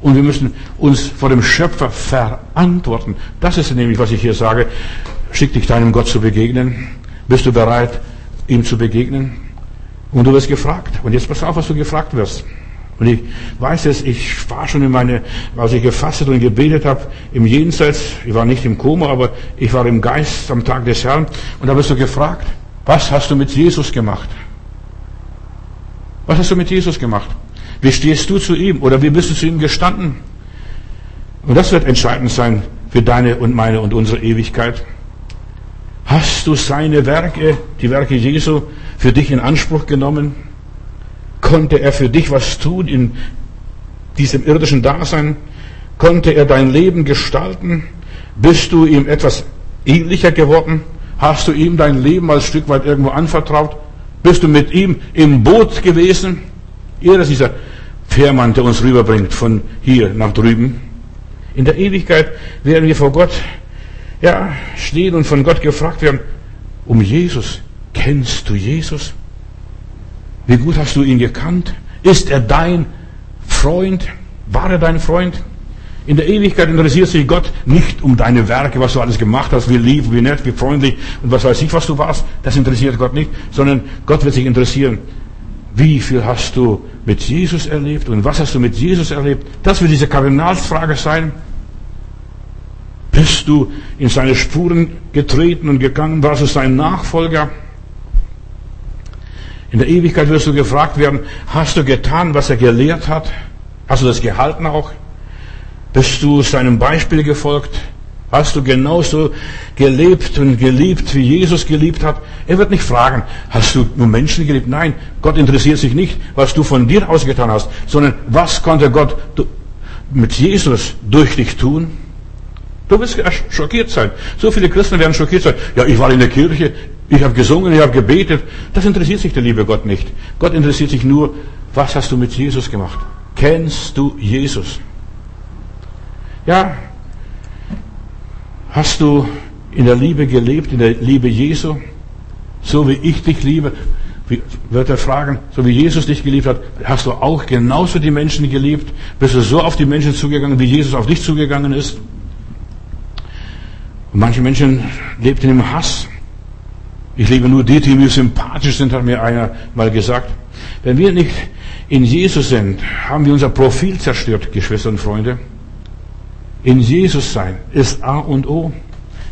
Und wir müssen uns vor dem Schöpfer verantworten. Das ist nämlich, was ich hier sage. Schick dich deinem Gott zu begegnen. Bist du bereit, ihm zu begegnen? Und du wirst gefragt. Und jetzt pass auf, was du gefragt wirst. Und ich weiß es, ich war schon in meine, als ich gefastet und gebetet habe, im Jenseits, ich war nicht im Koma, aber ich war im Geist am Tag des Herrn. Und da wirst du gefragt, was hast du mit Jesus gemacht? Was hast du mit Jesus gemacht? Wie stehst du zu ihm? Oder wie bist du zu ihm gestanden? Und das wird entscheidend sein für deine und meine und unsere Ewigkeit. Hast du seine Werke, die Werke Jesu, für dich in Anspruch genommen? Konnte er für dich was tun in diesem irdischen Dasein? Konnte er dein Leben gestalten? Bist du ihm etwas ähnlicher geworden? Hast du ihm dein Leben als Stück weit irgendwo anvertraut? Bist du mit ihm im Boot gewesen? Er ist dieser Fährmann, der uns rüberbringt von hier nach drüben. In der Ewigkeit werden wir vor Gott ja, stehen und von Gott gefragt werden, um Jesus. Kennst du Jesus? Wie gut hast du ihn gekannt? Ist er dein Freund? War er dein Freund? In der Ewigkeit interessiert sich Gott nicht um deine Werke, was du alles gemacht hast, wie lieb, wie nett, wie freundlich und was weiß ich, was du warst. Das interessiert Gott nicht, sondern Gott wird sich interessieren, wie viel hast du mit Jesus erlebt und was hast du mit Jesus erlebt? Das wird diese Kardinalsfrage sein. Bist du in seine Spuren getreten und gegangen? Warst du sein Nachfolger? In der Ewigkeit wirst du gefragt werden, hast du getan, was er gelehrt hat? Hast du das gehalten auch? Bist du seinem Beispiel gefolgt? Hast du genauso gelebt und geliebt, wie Jesus geliebt hat? Er wird nicht fragen, hast du nur Menschen geliebt? Nein, Gott interessiert sich nicht, was du von dir ausgetan hast, sondern was konnte Gott mit Jesus durch dich tun? Du wirst schockiert sein. So viele Christen werden schockiert sein. Ja, ich war in der Kirche, ich habe gesungen, ich habe gebetet. Das interessiert sich der liebe Gott nicht. Gott interessiert sich nur, was hast du mit Jesus gemacht? Kennst du Jesus? Ja, hast du in der Liebe gelebt, in der Liebe Jesu? So wie ich dich liebe, wird er fragen, so wie Jesus dich geliebt hat, hast du auch genauso die Menschen geliebt? Bist du so auf die Menschen zugegangen, wie Jesus auf dich zugegangen ist? Und manche Menschen lebten im Hass. Ich liebe nur die, die mir sympathisch sind, hat mir einer mal gesagt. Wenn wir nicht in Jesus sind, haben wir unser Profil zerstört, Geschwister und Freunde in Jesus sein ist A und O.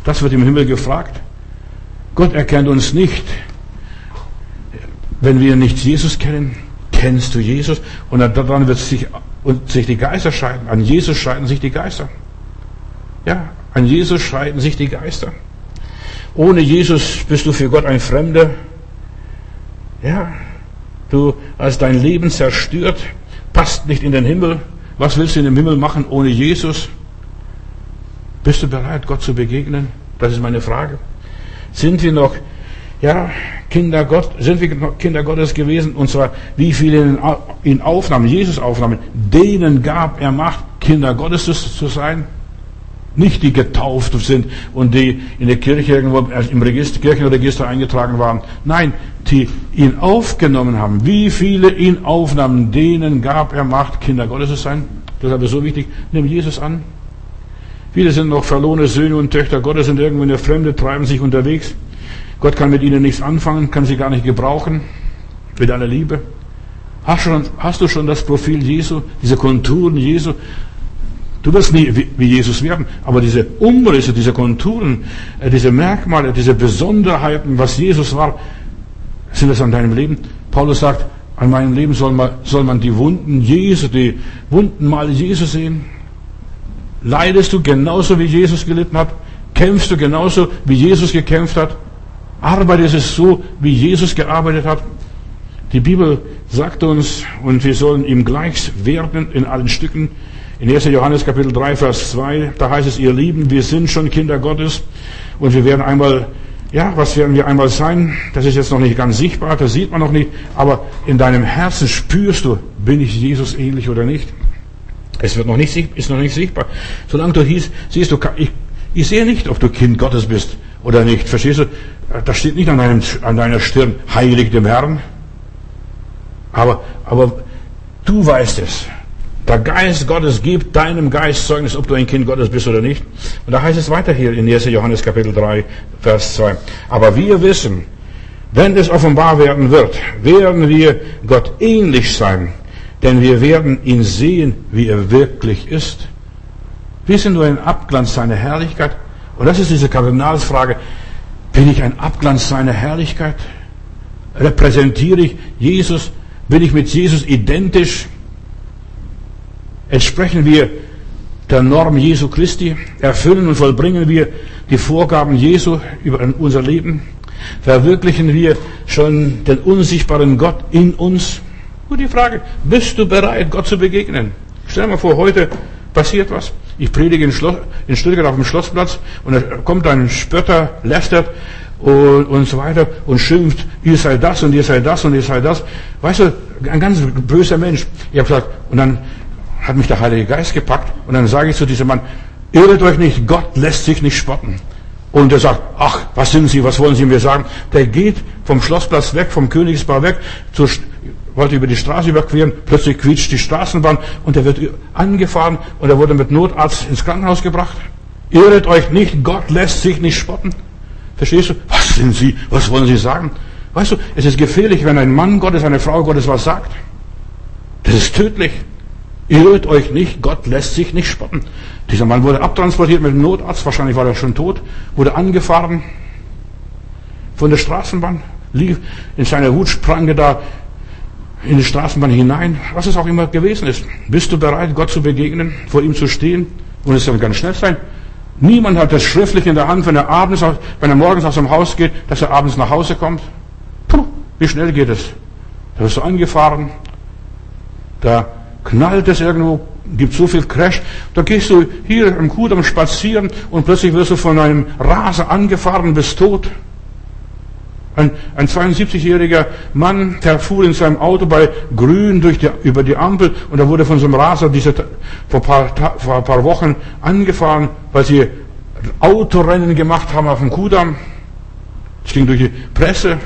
Das wird im Himmel gefragt. Gott erkennt uns nicht, wenn wir nicht Jesus kennen. Kennst du Jesus? Und dann wird sich, und sich die Geister scheiden. An Jesus scheiden sich die Geister. Ja, an Jesus scheiden sich die Geister. Ohne Jesus bist du für Gott ein Fremder. Ja, du hast dein Leben zerstört, passt nicht in den Himmel. Was willst du in dem Himmel machen ohne Jesus? Bist du bereit, Gott zu begegnen? Das ist meine Frage. Sind wir noch, ja, Kinder Gott, sind wir noch Kinder Gottes gewesen? Und zwar, wie viele in Aufnahmen, Jesus Aufnahmen, denen gab er Macht, Kinder Gottes zu sein? Nicht die getauft sind und die in der Kirche irgendwo im Register, Kirchenregister eingetragen waren. Nein, die ihn aufgenommen haben. Wie viele ihn aufnahmen, denen gab er Macht, Kinder Gottes zu sein? Deshalb ist so wichtig, nimm Jesus an. Viele sind noch verlorene Söhne und Töchter Gottes, sind irgendwo in der Fremde, treiben sich unterwegs. Gott kann mit ihnen nichts anfangen, kann sie gar nicht gebrauchen. Mit aller Liebe. Hast, schon, hast du schon das Profil Jesu, diese Konturen Jesu? Du wirst nie wie Jesus werden, aber diese Umrisse, diese Konturen, äh, diese Merkmale, diese Besonderheiten, was Jesus war, sind das an deinem Leben? Paulus sagt, an meinem Leben soll man, soll man die Wunden Jesu, die Wunden mal Jesu sehen. Leidest du genauso, wie Jesus gelitten hat? Kämpfst du genauso, wie Jesus gekämpft hat? Arbeitest es so, wie Jesus gearbeitet hat? Die Bibel sagt uns, und wir sollen ihm gleich werden in allen Stücken. In 1. Johannes Kapitel 3, Vers 2, da heißt es, ihr Lieben, wir sind schon Kinder Gottes und wir werden einmal, ja, was werden wir einmal sein? Das ist jetzt noch nicht ganz sichtbar, das sieht man noch nicht, aber in deinem Herzen spürst du, bin ich Jesus ähnlich oder nicht? Es wird noch nicht, ist noch nicht sichtbar. Solange du hieß, siehst du, ich, ich sehe nicht, ob du Kind Gottes bist oder nicht. Verstehst du? Das steht nicht an, deinem, an deiner Stirn, heilig dem Herrn. Aber, aber du weißt es. Der Geist Gottes gibt deinem Geist Zeugnis, ob du ein Kind Gottes bist oder nicht. Und da heißt es weiter hier in 1. Johannes Kapitel 3, Vers 2. Aber wir wissen, wenn es offenbar werden wird, werden wir Gott ähnlich sein, denn wir werden ihn sehen, wie er wirklich ist. Wir sind nur ein Abglanz seiner Herrlichkeit. Und das ist diese Kardinalsfrage. Bin ich ein Abglanz seiner Herrlichkeit? Repräsentiere ich Jesus? Bin ich mit Jesus identisch? Entsprechen wir der Norm Jesu Christi? Erfüllen und vollbringen wir die Vorgaben Jesu über unser Leben? Verwirklichen wir schon den unsichtbaren Gott in uns? Nur die Frage, bist du bereit, Gott zu begegnen? Stell dir mal vor, heute passiert was. Ich predige in, Schloss, in Stuttgart auf dem Schlossplatz und da kommt ein Spötter, lästert und, und so weiter und schimpft, ihr seid das und ihr seid das und ihr seid das. Weißt du, ein ganz böser Mensch. Ich habe gesagt, und dann hat mich der Heilige Geist gepackt und dann sage ich zu diesem Mann, irret euch nicht, Gott lässt sich nicht spotten. Und er sagt, ach, was sind Sie, was wollen Sie mir sagen? Der geht vom Schlossplatz weg, vom Königsbau weg, zur, wollte über die Straße überqueren, plötzlich quietscht die Straßenbahn und er wird angefahren und er wurde mit Notarzt ins Krankenhaus gebracht. Irret euch nicht, Gott lässt sich nicht spotten. Verstehst du? Was sind Sie? Was wollen Sie sagen? Weißt du, es ist gefährlich, wenn ein Mann Gottes, eine Frau Gottes was sagt. Das ist tödlich. Irret euch nicht, Gott lässt sich nicht spotten. Dieser Mann wurde abtransportiert mit dem Notarzt, wahrscheinlich war er schon tot, wurde angefahren von der Straßenbahn, lief in seiner Wut, sprang da in die Straßenbahn hinein, was es auch immer gewesen ist. Bist du bereit, Gott zu begegnen, vor ihm zu stehen? Und es soll ganz schnell sein. Niemand hat das schriftlich in der Hand, wenn er abends, wenn er morgens aus dem Haus geht, dass er abends nach Hause kommt. Puh, wie schnell geht es? Da wirst du angefahren, da knallt es irgendwo, gibt so viel Crash. Da gehst du hier im Kudamm spazieren und plötzlich wirst du von einem Raser angefahren, bist tot. Ein, ein 72-jähriger Mann, der fuhr in seinem Auto bei Grün durch die, über die Ampel und er wurde von so einem Raser diese, vor, paar, vor ein paar Wochen angefahren, weil sie Autorennen gemacht haben auf dem Kudamm. Es ging durch die Presse.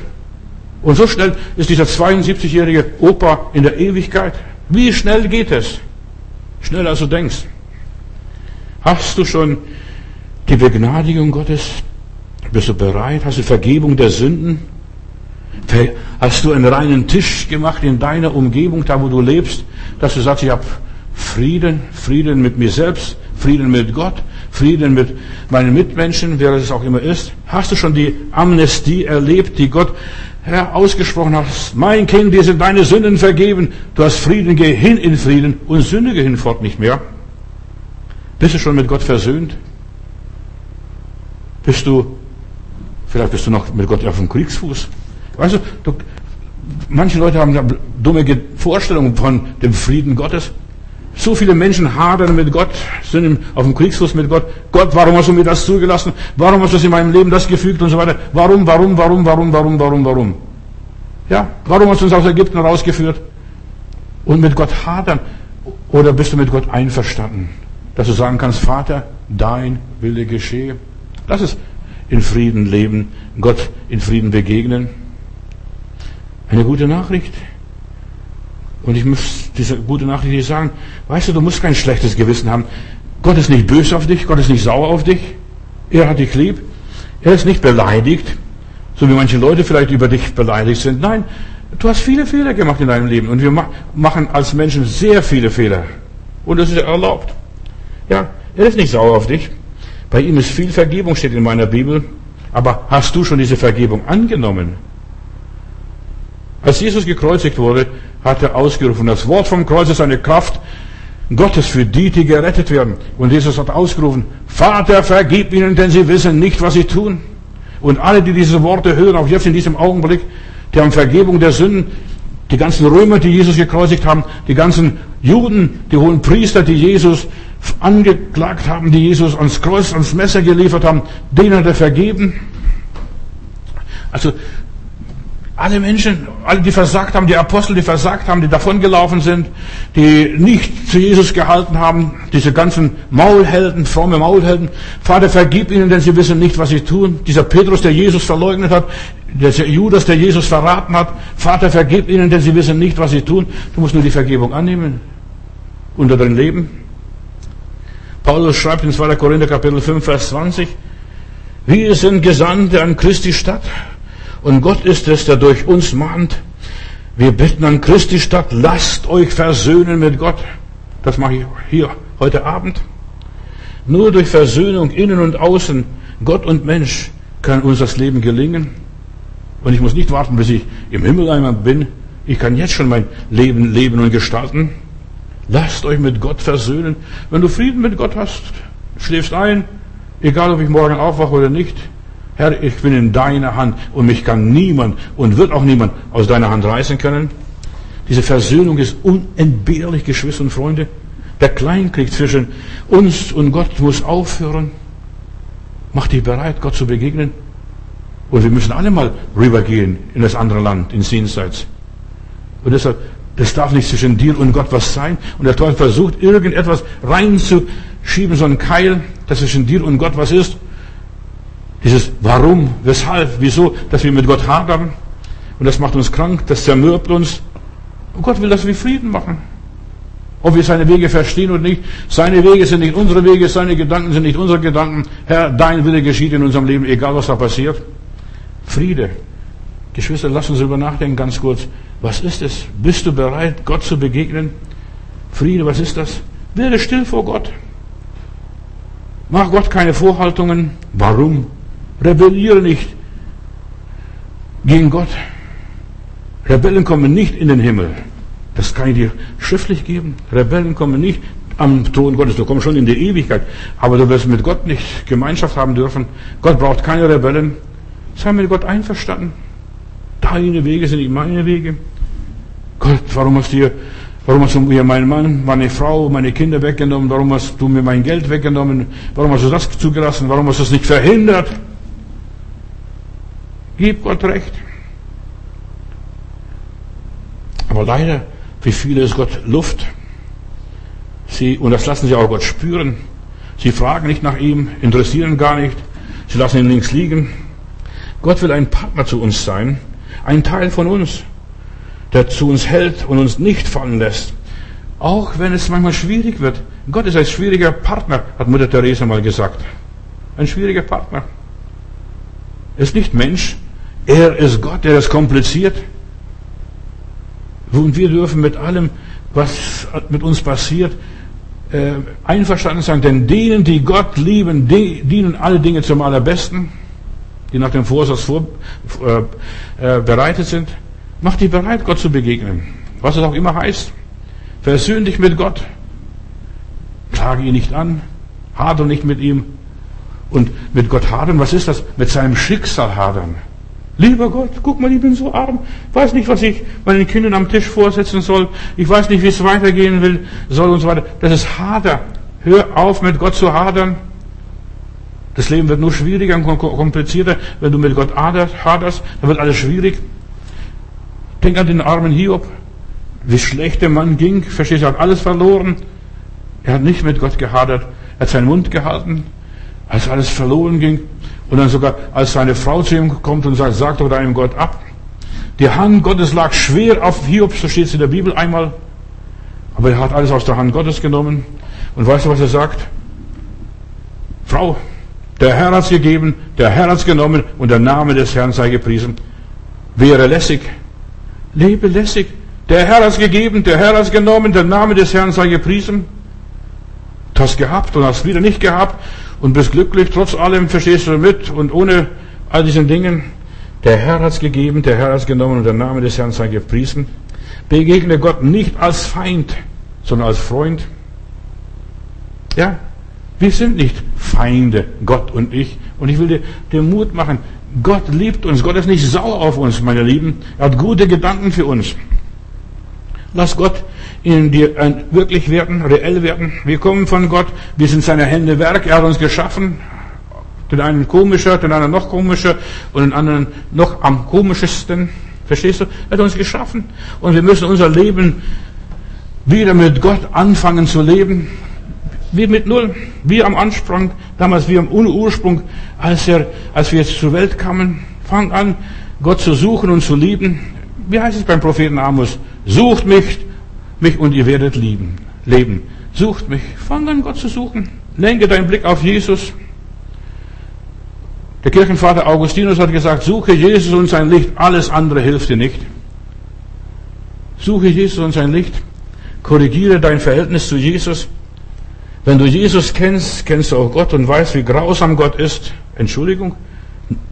Und so schnell ist dieser 72-jährige Opa in der Ewigkeit. Wie schnell geht es? Schneller als du denkst. Hast du schon die Begnadigung Gottes? Bist du bereit? Hast du Vergebung der Sünden? Hast du einen reinen Tisch gemacht in deiner Umgebung, da wo du lebst, dass du sagst, ich habe Frieden, Frieden mit mir selbst, Frieden mit Gott, Frieden mit meinen Mitmenschen, wer es auch immer ist? Hast du schon die Amnestie erlebt, die Gott Herr, ausgesprochen hast, mein Kind, dir sind deine Sünden vergeben, du hast Frieden, geh hin in Frieden und sündige hinfort nicht mehr. Bist du schon mit Gott versöhnt? Bist du, vielleicht bist du noch mit Gott auf dem Kriegsfuß. Weißt du, du manche Leute haben dumme Vorstellungen von dem Frieden Gottes. So viele Menschen hadern mit Gott, sind auf dem Kriegsfuß mit Gott. Gott, warum hast du mir das zugelassen? Warum hast du in meinem Leben das gefügt und so weiter? Warum, warum, warum, warum, warum, warum, warum? Ja, warum hast du uns aus Ägypten rausgeführt? Und mit Gott hadern. Oder bist du mit Gott einverstanden? Dass du sagen kannst, Vater, dein Wille geschehe. Lass es in Frieden leben, Gott in Frieden begegnen. Eine gute Nachricht. Und ich muss diese gute Nachricht dir sagen, weißt du, du musst kein schlechtes Gewissen haben. Gott ist nicht böse auf dich, Gott ist nicht sauer auf dich. Er hat dich lieb. Er ist nicht beleidigt, so wie manche Leute vielleicht über dich beleidigt sind. Nein, du hast viele Fehler gemacht in deinem Leben. Und wir machen als Menschen sehr viele Fehler. Und das ist erlaubt. Ja, er ist nicht sauer auf dich. Bei ihm ist viel Vergebung, steht in meiner Bibel. Aber hast du schon diese Vergebung angenommen? Als Jesus gekreuzigt wurde, hat er ausgerufen, das Wort vom Kreuz ist eine Kraft Gottes für die, die gerettet werden. Und Jesus hat ausgerufen, Vater, vergib ihnen, denn sie wissen nicht, was sie tun. Und alle, die diese Worte hören, auch jetzt in diesem Augenblick, die haben Vergebung der Sünden. Die ganzen Römer, die Jesus gekreuzigt haben, die ganzen Juden, die hohen Priester, die Jesus angeklagt haben, die Jesus ans Kreuz, ans Messer geliefert haben, denen hat er vergeben. Also alle Menschen, alle, die versagt haben, die Apostel, die versagt haben, die davongelaufen sind, die nicht zu Jesus gehalten haben, diese ganzen Maulhelden, fromme Maulhelden. Vater, vergib ihnen, denn sie wissen nicht, was sie tun. Dieser Petrus, der Jesus verleugnet hat, der Judas, der Jesus verraten hat. Vater, vergib ihnen, denn sie wissen nicht, was sie tun. Du musst nur die Vergebung annehmen. Unter dein Leben. Paulus schreibt in 2. Korinther Kapitel 5, Vers 20, wir sind Gesandte an Christi Stadt und Gott ist es, der durch uns mahnt. Wir bitten an Christi Stadt, lasst euch versöhnen mit Gott. Das mache ich hier heute Abend. Nur durch Versöhnung innen und außen, Gott und Mensch, kann uns das Leben gelingen. Und ich muss nicht warten, bis ich im Himmel einmal bin. Ich kann jetzt schon mein Leben leben und gestalten. Lasst euch mit Gott versöhnen. Wenn du Frieden mit Gott hast, schläfst ein, egal ob ich morgen aufwache oder nicht, Herr, ich bin in deiner Hand und mich kann niemand und wird auch niemand aus deiner Hand reißen können. Diese Versöhnung ist unentbehrlich, Geschwister und Freunde. Der Kleinkrieg zwischen uns und Gott muss aufhören. Mach dich bereit, Gott zu begegnen. Und wir müssen alle mal rübergehen in das andere Land, ins Jenseits. Und deshalb, das darf nicht zwischen dir und Gott was sein. Und der Teufel versucht, irgendetwas reinzuschieben, so ein Keil, dass zwischen dir und Gott was ist. Dieses Warum, weshalb, wieso, dass wir mit Gott hadern. Und das macht uns krank, das zermürbt uns. Und Gott will, dass wir Frieden machen. Ob wir seine Wege verstehen oder nicht. Seine Wege sind nicht unsere Wege, seine Gedanken sind nicht unsere Gedanken. Herr, dein Wille geschieht in unserem Leben, egal was da passiert. Friede. Geschwister, lass uns darüber nachdenken ganz kurz. Was ist es? Bist du bereit, Gott zu begegnen? Friede, was ist das? Werde still vor Gott. Mach Gott keine Vorhaltungen. Warum? Rebelliere nicht gegen Gott. Rebellen kommen nicht in den Himmel. Das kann ich dir schriftlich geben. Rebellen kommen nicht am Thron Gottes. Du kommst schon in die Ewigkeit. Aber du wirst mit Gott nicht Gemeinschaft haben dürfen. Gott braucht keine Rebellen. Sei mit Gott einverstanden. Deine Wege sind nicht meine Wege. Gott, warum hast du dir, warum hast du mir meinen Mann, meine Frau, meine Kinder weggenommen? Warum hast du mir mein Geld weggenommen? Warum hast du das zugelassen? Warum hast du es nicht verhindert? Gib Gott recht. Aber leider, für viele ist Gott Luft. Sie, und das lassen sie auch Gott spüren. Sie fragen nicht nach ihm, interessieren gar nicht. Sie lassen ihn links liegen. Gott will ein Partner zu uns sein, ein Teil von uns, der zu uns hält und uns nicht fallen lässt. Auch wenn es manchmal schwierig wird. Gott ist ein schwieriger Partner, hat Mutter Teresa mal gesagt. Ein schwieriger Partner. Er ist nicht Mensch. Er ist Gott, er ist kompliziert. Und wir dürfen mit allem, was mit uns passiert, äh, einverstanden sein. Denn denen, die Gott lieben, dienen alle Dinge zum allerbesten die nach dem Vorsatz vor, äh, äh, bereitet sind. Mach dich bereit, Gott zu begegnen. Was es auch immer heißt. Versöhn dich mit Gott. Klage ihn nicht an. Hadere nicht mit ihm. Und mit Gott hadern, was ist das? Mit seinem Schicksal hadern. Lieber Gott, guck mal, ich bin so arm, weiß nicht, was ich meinen Kindern am Tisch vorsetzen soll, ich weiß nicht, wie es weitergehen will, soll und so weiter. Das ist Hader. Hör auf, mit Gott zu hadern. Das Leben wird nur schwieriger und komplizierter, wenn du mit Gott haderst, dann wird alles schwierig. Denk an den armen Hiob, wie schlecht der Mann ging, verstehst du, er hat alles verloren. Er hat nicht mit Gott gehadert, er hat seinen Mund gehalten, als alles verloren ging. Und dann sogar, als seine Frau zu ihm kommt und sagt, sag doch deinem Gott ab. Die Hand Gottes lag schwer auf Hiob, so steht es in der Bibel einmal. Aber er hat alles aus der Hand Gottes genommen. Und weißt du, was er sagt? Frau, der Herr hat's gegeben, der Herr hat's genommen und der Name des Herrn sei gepriesen. Wäre lässig. Lebe lässig. Der Herr hat's gegeben, der Herr hat's genommen, der Name des Herrn sei gepriesen. Du hast gehabt und hast wieder nicht gehabt und bist glücklich, trotz allem verstehst du mit und ohne all diesen Dingen. Der Herr hat's gegeben, der Herr hat's genommen und der Name des Herrn sei gepriesen. Begegne Gott nicht als Feind, sondern als Freund. Ja, wir sind nicht Feinde, Gott und ich. Und ich will dir den Mut machen. Gott liebt uns. Gott ist nicht sauer auf uns, meine Lieben. Er hat gute Gedanken für uns. Lass Gott in dir wirklich werden, reell werden. Wir kommen von Gott. Wir sind seine Hände Werk. Er hat uns geschaffen. Den einen komischer, den anderen noch komischer und den anderen noch am komischesten. Verstehst du? Er hat uns geschaffen. Und wir müssen unser Leben wieder mit Gott anfangen zu leben. Wie mit Null, wie am Anfang, damals wie am Ursprung, als, er, als wir jetzt zur Welt kamen. Fang an, Gott zu suchen und zu lieben. Wie heißt es beim Propheten Amos? Sucht mich, mich und ihr werdet lieben, leben. Sucht mich. Fang an, Gott zu suchen. Lenke deinen Blick auf Jesus. Der Kirchenvater Augustinus hat gesagt, suche Jesus und sein Licht, alles andere hilft dir nicht. Suche Jesus und sein Licht. Korrigiere dein Verhältnis zu Jesus. Wenn du Jesus kennst, kennst du auch Gott und weißt, wie grausam Gott ist. Entschuldigung?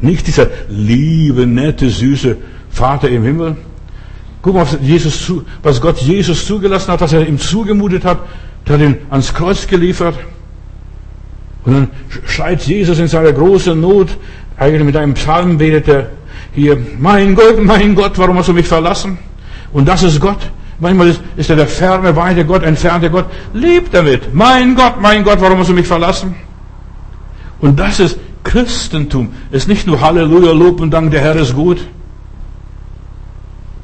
Nicht dieser liebe, nette, süße Vater im Himmel. Guck mal, was, Jesus, was Gott Jesus zugelassen hat, was er ihm zugemutet hat. Der hat ihn ans Kreuz geliefert. Und dann schreit Jesus in seiner großen Not, eigentlich mit einem Psalm betet er hier, mein Gott, mein Gott, warum hast du mich verlassen? Und das ist Gott. Manchmal ist, ist er der ferne, weite Gott, entfernte Gott. Lebt damit. Mein Gott, mein Gott, warum musst du mich verlassen? Und das ist Christentum. Ist nicht nur Halleluja, Lob und Dank, der Herr ist gut.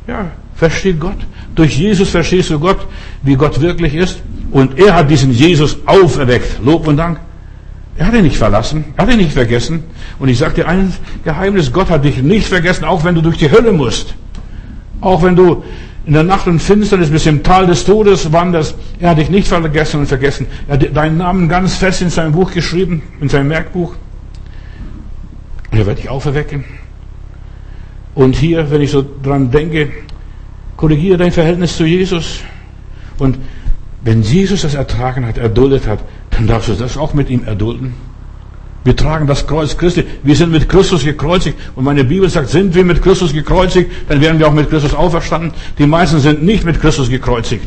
Ja, versteht Gott. Durch Jesus verstehst du Gott, wie Gott wirklich ist. Und er hat diesen Jesus auferweckt. Lob und Dank. Er hat ihn nicht verlassen, er hat ihn nicht vergessen. Und ich sage dir ein Geheimnis, Gott hat dich nicht vergessen, auch wenn du durch die Hölle musst. Auch wenn du in der Nacht und Finsternis bis im Tal des Todes wanderst. Er hat dich nicht vergessen und vergessen. Er hat deinen Namen ganz fest in sein Buch geschrieben, in sein Merkbuch. Und er wird dich auferwecken. Und hier, wenn ich so dran denke, korrigiere dein Verhältnis zu Jesus. Und wenn Jesus das ertragen hat, erduldet hat, dann darfst du das auch mit ihm erdulden. Wir tragen das Kreuz Christi. Wir sind mit Christus gekreuzigt. Und meine Bibel sagt, sind wir mit Christus gekreuzigt, dann werden wir auch mit Christus auferstanden. Die meisten sind nicht mit Christus gekreuzigt.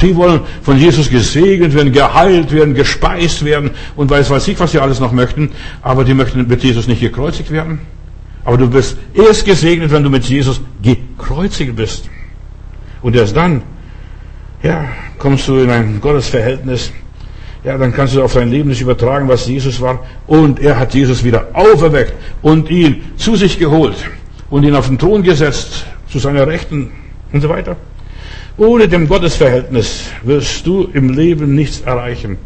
Die wollen von Jesus gesegnet werden, geheilt werden, gespeist werden und weiß weiß ich, was sie alles noch möchten. Aber die möchten mit Jesus nicht gekreuzigt werden. Aber du bist erst gesegnet, wenn du mit Jesus gekreuzigt bist. Und erst dann, ja, kommst du in ein Gottesverhältnis ja, dann kannst du auf dein Leben nicht übertragen, was Jesus war. Und er hat Jesus wieder auferweckt und ihn zu sich geholt und ihn auf den Thron gesetzt, zu seiner Rechten und so weiter. Ohne dem Gottesverhältnis wirst du im Leben nichts erreichen.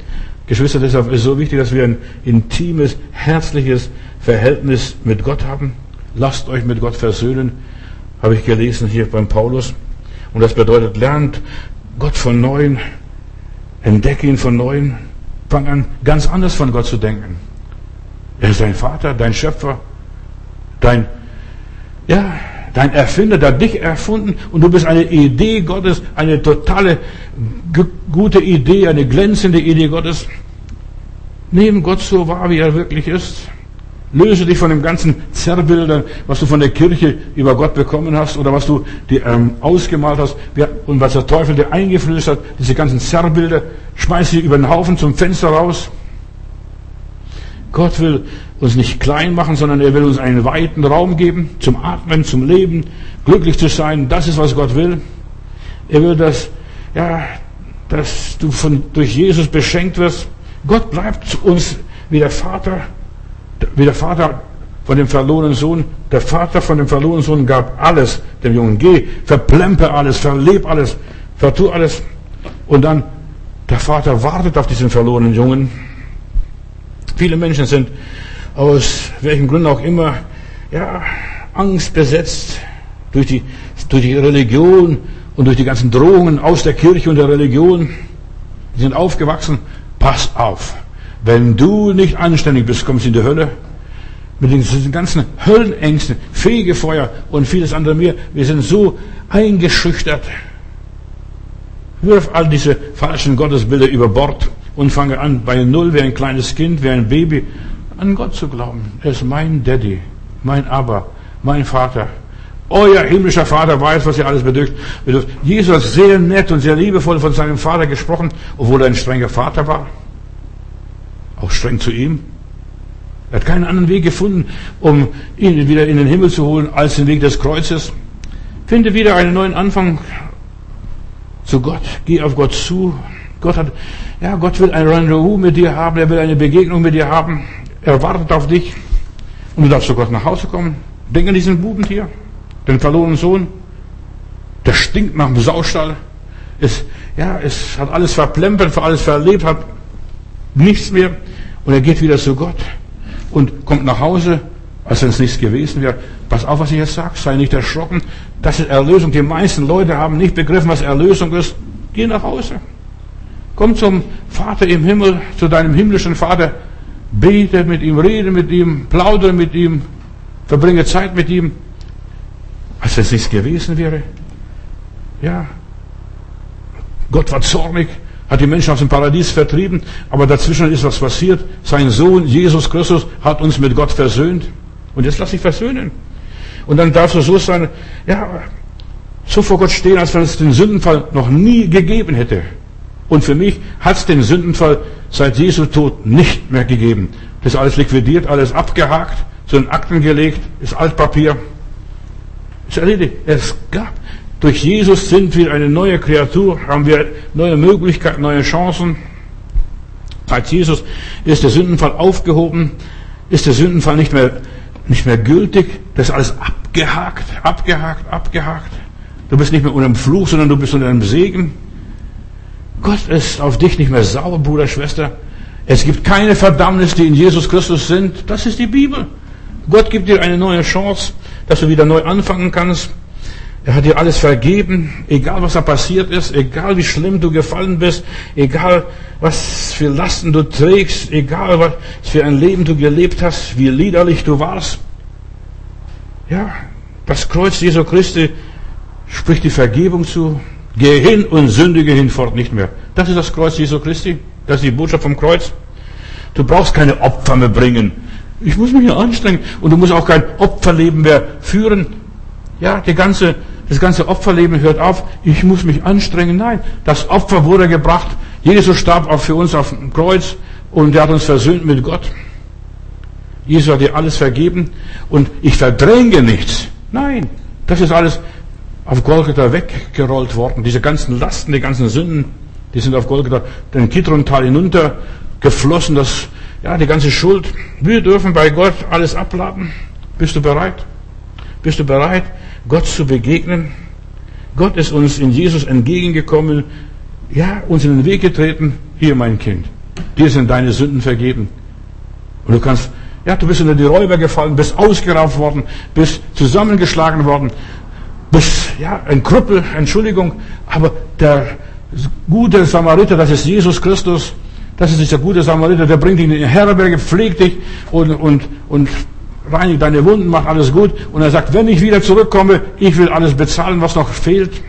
Geschwister, deshalb ist es so wichtig, dass wir ein intimes, herzliches Verhältnis mit Gott haben. Lasst euch mit Gott versöhnen, habe ich gelesen hier beim Paulus. Und das bedeutet, lernt Gott von neuem Entdecke ihn von neuem. Fang an, ganz anders von Gott zu denken. Er ist dein Vater, dein Schöpfer, dein, ja, dein Erfinder, der dich erfunden und du bist eine Idee Gottes, eine totale gute Idee, eine glänzende Idee Gottes. Nehmen Gott so wahr, wie er wirklich ist. Löse dich von dem ganzen Zerrbildern, was du von der Kirche über Gott bekommen hast oder was du dir ähm, ausgemalt hast und was der Teufel dir eingeflößt hat. Diese ganzen Zerrbilder, schmeiß sie über den Haufen zum Fenster raus. Gott will uns nicht klein machen, sondern er will uns einen weiten Raum geben zum Atmen, zum Leben, glücklich zu sein. Das ist, was Gott will. Er will, dass, ja, dass du von, durch Jesus beschenkt wirst. Gott bleibt uns wie der Vater wie der Vater von dem verlorenen Sohn, der Vater von dem verlorenen Sohn gab alles dem Jungen. Geh, verplempe alles, verleb alles, vertu alles. Und dann, der Vater wartet auf diesen verlorenen Jungen. Viele Menschen sind aus welchen Gründen auch immer, ja, Angst besetzt durch die, durch die Religion und durch die ganzen Drohungen aus der Kirche und der Religion. Die sind aufgewachsen. Pass auf. Wenn du nicht anständig bist, kommst du in die Hölle. Mit den ganzen Höllenängsten, Fegefeuer und vieles andere mehr. Wir sind so eingeschüchtert. Wirf all diese falschen Gottesbilder über Bord und fange an, bei Null wie ein kleines Kind, wie ein Baby, an Gott zu glauben. Er ist mein Daddy, mein Abba, mein Vater. Euer himmlischer Vater weiß, was ihr alles bedrückt. Jesus hat sehr nett und sehr liebevoll von seinem Vater gesprochen, obwohl er ein strenger Vater war auch streng zu ihm. Er hat keinen anderen Weg gefunden, um ihn wieder in den Himmel zu holen, als den Weg des Kreuzes. Finde wieder einen neuen Anfang zu Gott. Geh auf Gott zu. Gott hat, ja, Gott will ein Rendezvous mit dir haben. Er will eine Begegnung mit dir haben. Er wartet auf dich. Und du darfst zu Gott nach Hause kommen. Denk an diesen Buben hier, den verlorenen Sohn. Der stinkt nach dem Saustall. Es, ja, es hat alles verplempert, alles verlebt, hat nichts mehr. Und er geht wieder zu Gott und kommt nach Hause, als wenn es nichts gewesen wäre. Pass auf, was ich jetzt sage, sei nicht erschrocken. Das ist Erlösung. Die meisten Leute haben nicht begriffen, was Erlösung ist. Geh nach Hause. Komm zum Vater im Himmel, zu deinem himmlischen Vater. Bete mit ihm, rede mit ihm, plaudere mit ihm, verbringe Zeit mit ihm, als wenn es nichts gewesen wäre. Ja. Gott war zornig, hat die Menschen aus dem Paradies vertrieben, aber dazwischen ist was passiert. Sein Sohn Jesus Christus hat uns mit Gott versöhnt. Und jetzt lass dich versöhnen. Und dann darfst du so sein, ja, so vor Gott stehen, als wenn es den Sündenfall noch nie gegeben hätte. Und für mich hat es den Sündenfall seit Jesu Tod nicht mehr gegeben. Das ist alles liquidiert, alles abgehakt, zu den Akten gelegt, ist Altpapier. Ist erledigt. Es gab Durch Jesus sind wir eine neue Kreatur, haben wir neue Möglichkeiten, neue Chancen. Seit Jesus ist der Sündenfall aufgehoben, ist der Sündenfall nicht mehr, nicht mehr gültig, das ist alles abgehakt, abgehakt, abgehakt. Du bist nicht mehr unter dem Fluch, sondern du bist unter einem Segen. Gott ist auf dich nicht mehr sauer, Bruder, Schwester. Es gibt keine Verdammnis, die in Jesus Christus sind. Das ist die Bibel. Gott gibt dir eine neue Chance, dass du wieder neu anfangen kannst. Er hat dir alles vergeben, egal was da passiert ist, egal wie schlimm du gefallen bist, egal was für Lasten du trägst, egal was für ein Leben du gelebt hast, wie liederlich du warst. Ja, das Kreuz Jesu Christi spricht die Vergebung zu. Geh hin und sündige hinfort nicht mehr. Das ist das Kreuz Jesu Christi. Das ist die Botschaft vom Kreuz. Du brauchst keine Opfer mehr bringen. Ich muss mich ja anstrengen. Und du musst auch kein Opferleben mehr führen. Ja, die ganze, das ganze Opferleben hört auf. Ich muss mich anstrengen. Nein, das Opfer wurde gebracht. Jesus starb auch für uns auf dem Kreuz und er hat uns versöhnt mit Gott. Jesus hat dir alles vergeben und ich verdränge nichts. Nein, das ist alles auf Golgatha weggerollt worden. Diese ganzen Lasten, die ganzen Sünden, die sind auf Golgatha den Kidron-Tal hinunter geflossen. Das, ja, die ganze Schuld. Wir dürfen bei Gott alles abladen. Bist du bereit? Bist du bereit, Gott zu begegnen? Gott ist uns in Jesus entgegengekommen, ja, uns in den Weg getreten. Hier, mein Kind, dir sind deine Sünden vergeben. Und du kannst, ja, du bist unter die Räuber gefallen, bist ausgeraubt worden, bist zusammengeschlagen worden, bist ja ein Krüppel, Entschuldigung, aber der gute Samariter, das ist Jesus Christus, das ist dieser gute Samariter, der bringt dich in die Herberge, pflegt dich und, und, und reinigt deine Wunden, macht alles gut. Und er sagt, wenn ich wieder zurückkomme, ich will alles bezahlen, was noch fehlt.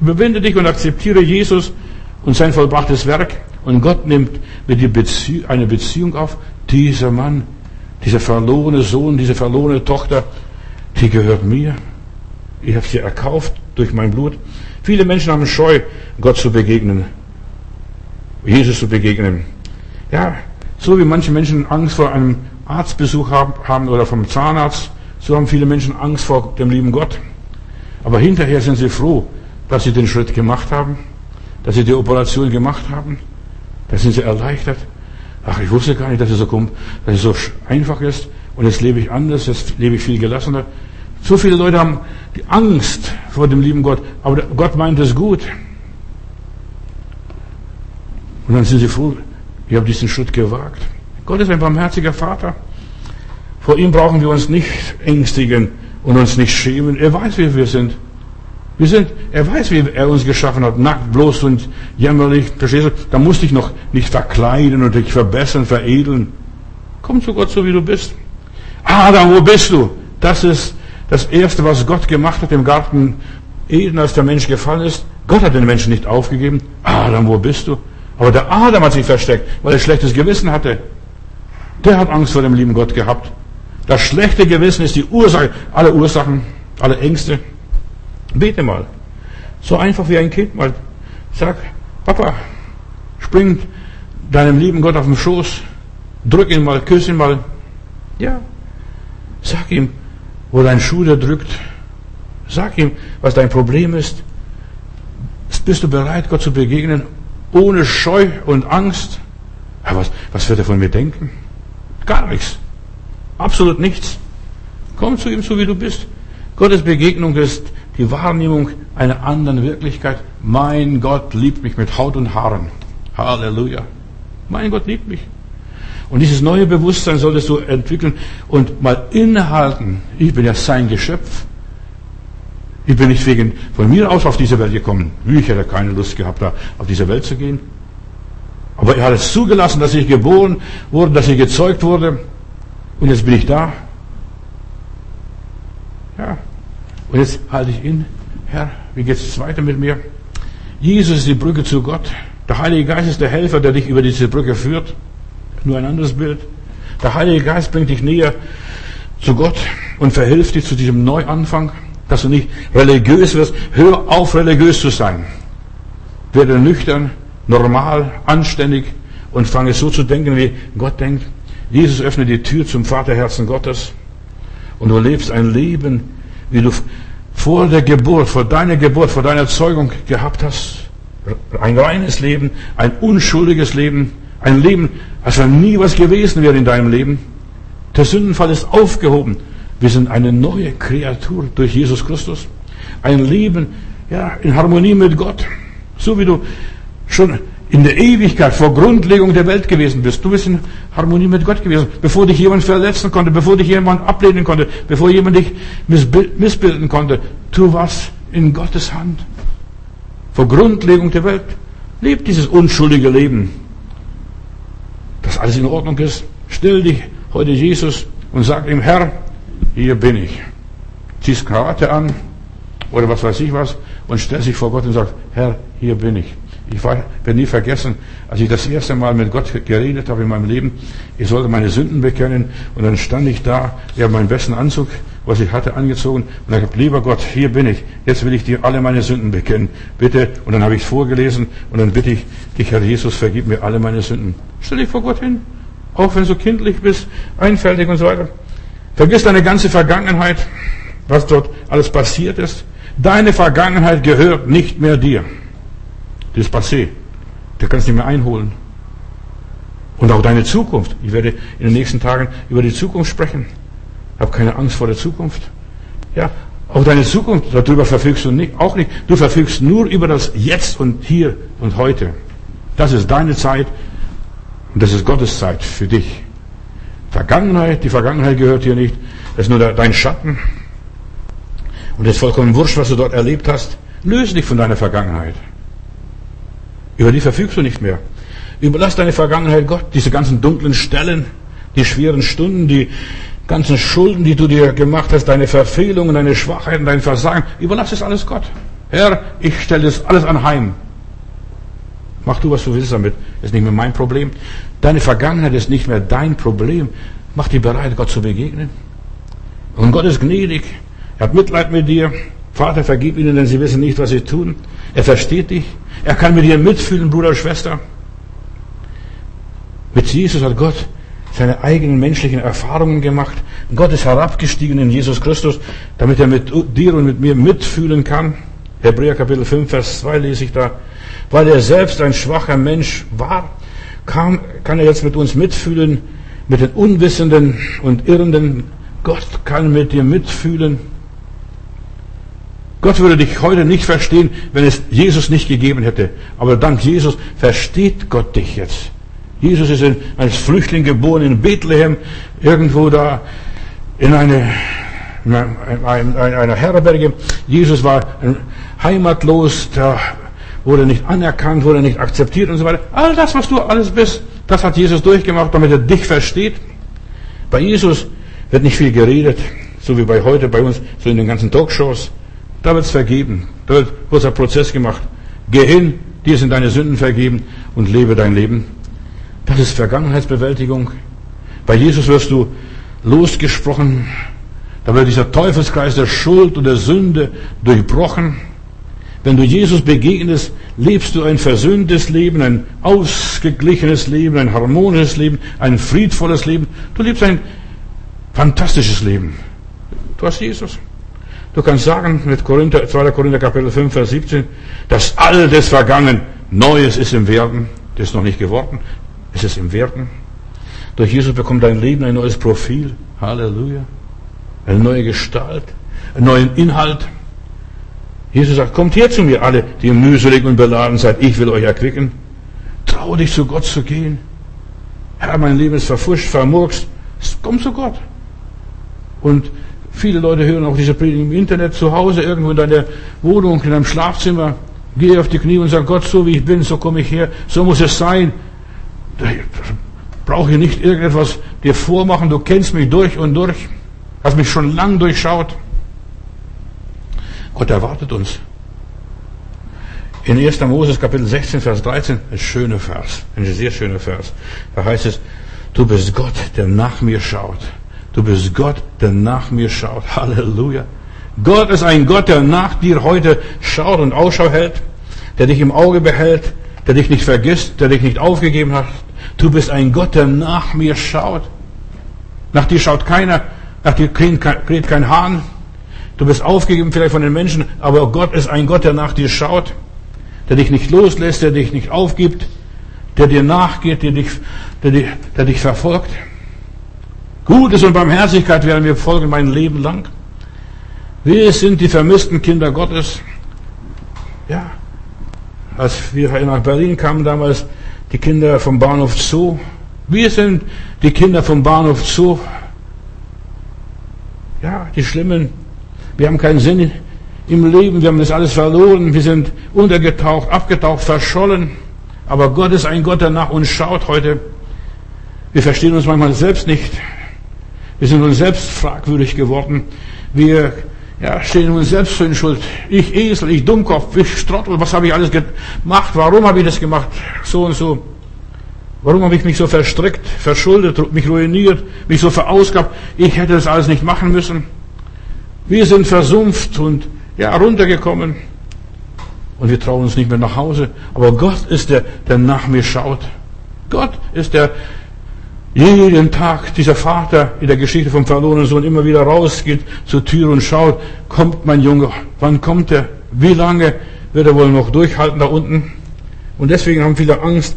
Überwinde dich und akzeptiere Jesus und sein vollbrachtes Werk. Und Gott nimmt mit dir Bezie eine Beziehung auf. Dieser Mann, dieser verlorene Sohn, diese verlorene Tochter, die gehört mir. Ich habe sie erkauft durch mein Blut. Viele Menschen haben Scheu, Gott zu begegnen, Jesus zu begegnen. Ja, so wie manche Menschen Angst vor einem Arztbesuch haben oder vom Zahnarzt, so haben viele Menschen Angst vor dem lieben Gott. Aber hinterher sind sie froh, dass sie den Schritt gemacht haben, dass sie die Operation gemacht haben. Da sind sie erleichtert. Ach, ich wusste gar nicht, dass es so kommt, dass es so einfach ist. Und jetzt lebe ich anders, jetzt lebe ich viel gelassener. So viele Leute haben die Angst vor dem lieben Gott, aber Gott meint es gut. Und dann sind sie froh, ich habe diesen Schritt gewagt. Gott ist ein barmherziger Vater. Vor ihm brauchen wir uns nicht ängstigen und uns nicht schämen. Er weiß, wie wir sind. Wir sind, er weiß, wie er uns geschaffen hat, nackt, bloß und jämmerlich. Verstehst du? Da musst du dich noch nicht verkleiden und dich verbessern, veredeln. Komm zu Gott so, wie du bist. Adam, wo bist du? Das ist das Erste, was Gott gemacht hat im Garten Eden, als der Mensch gefallen ist. Gott hat den Menschen nicht aufgegeben. Adam, wo bist du? Aber der Adam hat sich versteckt, weil er schlechtes Gewissen hatte. Der hat Angst vor dem lieben Gott gehabt. Das schlechte Gewissen ist die Ursache aller Ursachen, aller Ängste. Bete mal. So einfach wie ein Kind mal. Sag, Papa, spring deinem lieben Gott auf den Schoß, drück ihn mal, küss ihn mal. Ja. Sag ihm, wo dein Schuh da drückt. Sag ihm, was dein Problem ist. Bist du bereit, Gott zu begegnen, ohne Scheu und Angst? Ja, was, was wird er von mir denken? Gar nichts. Absolut nichts. Komm zu ihm, so wie du bist. Gottes Begegnung ist die Wahrnehmung einer anderen Wirklichkeit. Mein Gott liebt mich mit Haut und Haaren. Halleluja. Mein Gott liebt mich. Und dieses neue Bewusstsein solltest du entwickeln und mal innehalten. Ich bin ja sein Geschöpf. Ich bin nicht wegen von mir aus auf diese Welt gekommen. Ich hätte keine Lust gehabt, da auf diese Welt zu gehen. Aber er hat es zugelassen, dass ich geboren wurde, dass ich gezeugt wurde. Und jetzt bin ich da. Ja. Und jetzt halte ich in. Herr, wie geht es weiter mit mir? Jesus ist die Brücke zu Gott. Der Heilige Geist ist der Helfer, der dich über diese Brücke führt. Nur ein anderes Bild. Der Heilige Geist bringt dich näher zu Gott und verhilft dir zu diesem Neuanfang, dass du nicht religiös wirst. Hör auf, religiös zu sein. Werde nüchtern, normal, anständig und fange so zu denken, wie Gott denkt. Jesus öffnet die Tür zum Vaterherzen Gottes und du lebst ein Leben, wie du vor der Geburt, vor deiner Geburt, vor deiner Zeugung gehabt hast. Ein reines Leben, ein unschuldiges Leben, ein Leben, als wenn nie was gewesen wäre in deinem Leben. Der Sündenfall ist aufgehoben. Wir sind eine neue Kreatur durch Jesus Christus. Ein Leben, ja, in Harmonie mit Gott. So wie du schon in der Ewigkeit vor Grundlegung der Welt gewesen bist. Du bist in Harmonie mit Gott gewesen, bevor dich jemand verletzen konnte, bevor dich jemand ablehnen konnte, bevor jemand dich missbilden konnte. Du warst in Gottes Hand. Vor Grundlegung der Welt. Leb dieses unschuldige Leben. Dass alles in Ordnung ist. Stell dich heute Jesus und sag ihm, Herr, hier bin ich. Ziehst Krawatte an oder was weiß ich was und stell sich vor Gott und sagt, Herr, hier bin ich. Ich werde nie vergessen, als ich das erste Mal mit Gott geredet habe in meinem Leben, ich sollte meine Sünden bekennen und dann stand ich da, ich habe meinen besten Anzug, was ich hatte, angezogen und ich habe, lieber Gott, hier bin ich, jetzt will ich dir alle meine Sünden bekennen, bitte. Und dann habe ich es vorgelesen und dann bitte ich dich, Herr Jesus, vergib mir alle meine Sünden. Stell dich vor Gott hin, auch wenn du kindlich bist, einfältig und so weiter. Vergiss deine ganze Vergangenheit, was dort alles passiert ist. Deine Vergangenheit gehört nicht mehr dir. Das ist passé. Du kannst nicht mehr einholen. Und auch deine Zukunft. Ich werde in den nächsten Tagen über die Zukunft sprechen. Hab keine Angst vor der Zukunft. Ja, auch deine Zukunft, darüber verfügst du nicht, auch nicht. Du verfügst nur über das Jetzt und Hier und Heute. Das ist deine Zeit und das ist Gottes Zeit für dich. Vergangenheit, die Vergangenheit gehört hier nicht. Das ist nur dein Schatten. Und es ist vollkommen wurscht, was du dort erlebt hast. Löse dich von deiner Vergangenheit. Über die verfügst du nicht mehr. Überlass deine Vergangenheit Gott, diese ganzen dunklen Stellen, die schweren Stunden, die ganzen Schulden, die du dir gemacht hast, deine Verfehlungen, deine Schwachheiten, dein Versagen. Überlass es alles Gott. Herr, ich stelle das alles anheim. Mach du, was du willst damit. Ist nicht mehr mein Problem. Deine Vergangenheit ist nicht mehr dein Problem. Mach dich bereit, Gott zu begegnen. Und Gott ist gnädig. Er hat Mitleid mit dir. Vater, vergib ihnen, denn sie wissen nicht, was sie tun. Er versteht dich. Er kann mit dir mitfühlen, Bruder, Schwester. Mit Jesus hat Gott seine eigenen menschlichen Erfahrungen gemacht. Gott ist herabgestiegen in Jesus Christus, damit er mit dir und mit mir mitfühlen kann. Hebräer Kapitel 5, Vers 2 lese ich da. Weil er selbst ein schwacher Mensch war, kam, kann er jetzt mit uns mitfühlen, mit den Unwissenden und Irrenden. Gott kann mit dir mitfühlen. Gott würde dich heute nicht verstehen, wenn es Jesus nicht gegeben hätte. Aber dank Jesus versteht Gott dich jetzt. Jesus ist als Flüchtling geboren in Bethlehem, irgendwo da in eine, in einer Herberge. Jesus war heimatlos, da wurde nicht anerkannt, wurde nicht akzeptiert und so weiter. All das, was du alles bist, das hat Jesus durchgemacht, damit er dich versteht. Bei Jesus wird nicht viel geredet, so wie bei heute bei uns, so in den ganzen Talkshows. Da wird's vergeben. Da wird kurzer Prozess gemacht. Geh hin, dir sind deine Sünden vergeben und lebe dein Leben. Das ist Vergangenheitsbewältigung. Bei Jesus wirst du losgesprochen. Da wird dieser Teufelskreis der Schuld und der Sünde durchbrochen. Wenn du Jesus begegnest, lebst du ein versöhntes Leben, ein ausgeglichenes Leben, ein harmonisches Leben, ein friedvolles Leben. Du lebst ein fantastisches Leben. Du hast Jesus. Du kannst sagen mit Korinther, 2. Korinther Kapitel 5, Vers 17, das Altes vergangen, Neues ist im Werden. Das ist noch nicht geworden, es ist im Werden. Durch Jesus bekommt dein Leben ein neues Profil. Halleluja. Eine neue Gestalt, einen neuen Inhalt. Jesus sagt, kommt her zu mir alle, die mühselig und beladen seid. Ich will euch erquicken. Traue dich zu Gott zu gehen. Herr, mein Leben ist verfuscht, vermurkst. Komm zu Gott. Und Viele Leute hören auch diese Predigt im Internet zu Hause, irgendwo in deiner Wohnung, in deinem Schlafzimmer. Geh auf die Knie und sag, Gott, so wie ich bin, so komme ich her, so muss es sein. Ich brauche hier nicht irgendetwas dir vormachen, du kennst mich durch und durch, hast mich schon lang durchschaut. Gott erwartet uns. In 1. Moses Kapitel 16, Vers 13, ein schöner Vers, ein sehr schöner Vers. Da heißt es, du bist Gott, der nach mir schaut. Du bist Gott, der nach mir schaut. Halleluja. Gott ist ein Gott, der nach dir heute schaut und Ausschau hält, der dich im Auge behält, der dich nicht vergisst, der dich nicht aufgegeben hat. Du bist ein Gott, der nach mir schaut. Nach dir schaut keiner, nach dir kräht kein Hahn. Du bist aufgegeben vielleicht von den Menschen, aber Gott ist ein Gott, der nach dir schaut, der dich nicht loslässt, der dich nicht aufgibt, der dir nachgeht, der dich, der dich, der dich verfolgt. Gutes und Barmherzigkeit werden wir folgen mein Leben lang. Wir sind die vermissten Kinder Gottes. Ja, als wir nach Berlin kamen damals, die Kinder vom Bahnhof Zoo. Wir sind die Kinder vom Bahnhof Zoo. Ja, die Schlimmen. Wir haben keinen Sinn im Leben. Wir haben das alles verloren. Wir sind untergetaucht, abgetaucht, verschollen. Aber Gott ist ein Gott, der nach uns schaut heute. Wir verstehen uns manchmal selbst nicht. Wir sind uns selbst fragwürdig geworden. Wir ja, stehen uns selbst für in Schuld. Ich Esel, ich Dummkopf, ich Strottel, was habe ich alles gemacht? Warum habe ich das gemacht? So und so. Warum habe ich mich so verstrickt, verschuldet, mich ruiniert, mich so verausgabt? Ich hätte das alles nicht machen müssen. Wir sind versumpft und ja, runtergekommen. Und wir trauen uns nicht mehr nach Hause. Aber Gott ist der, der nach mir schaut. Gott ist der, jeden Tag dieser Vater in der Geschichte vom verlorenen Sohn immer wieder rausgeht zur Tür und schaut, kommt mein Junge, wann kommt er, wie lange wird er wohl noch durchhalten da unten? Und deswegen haben viele Angst,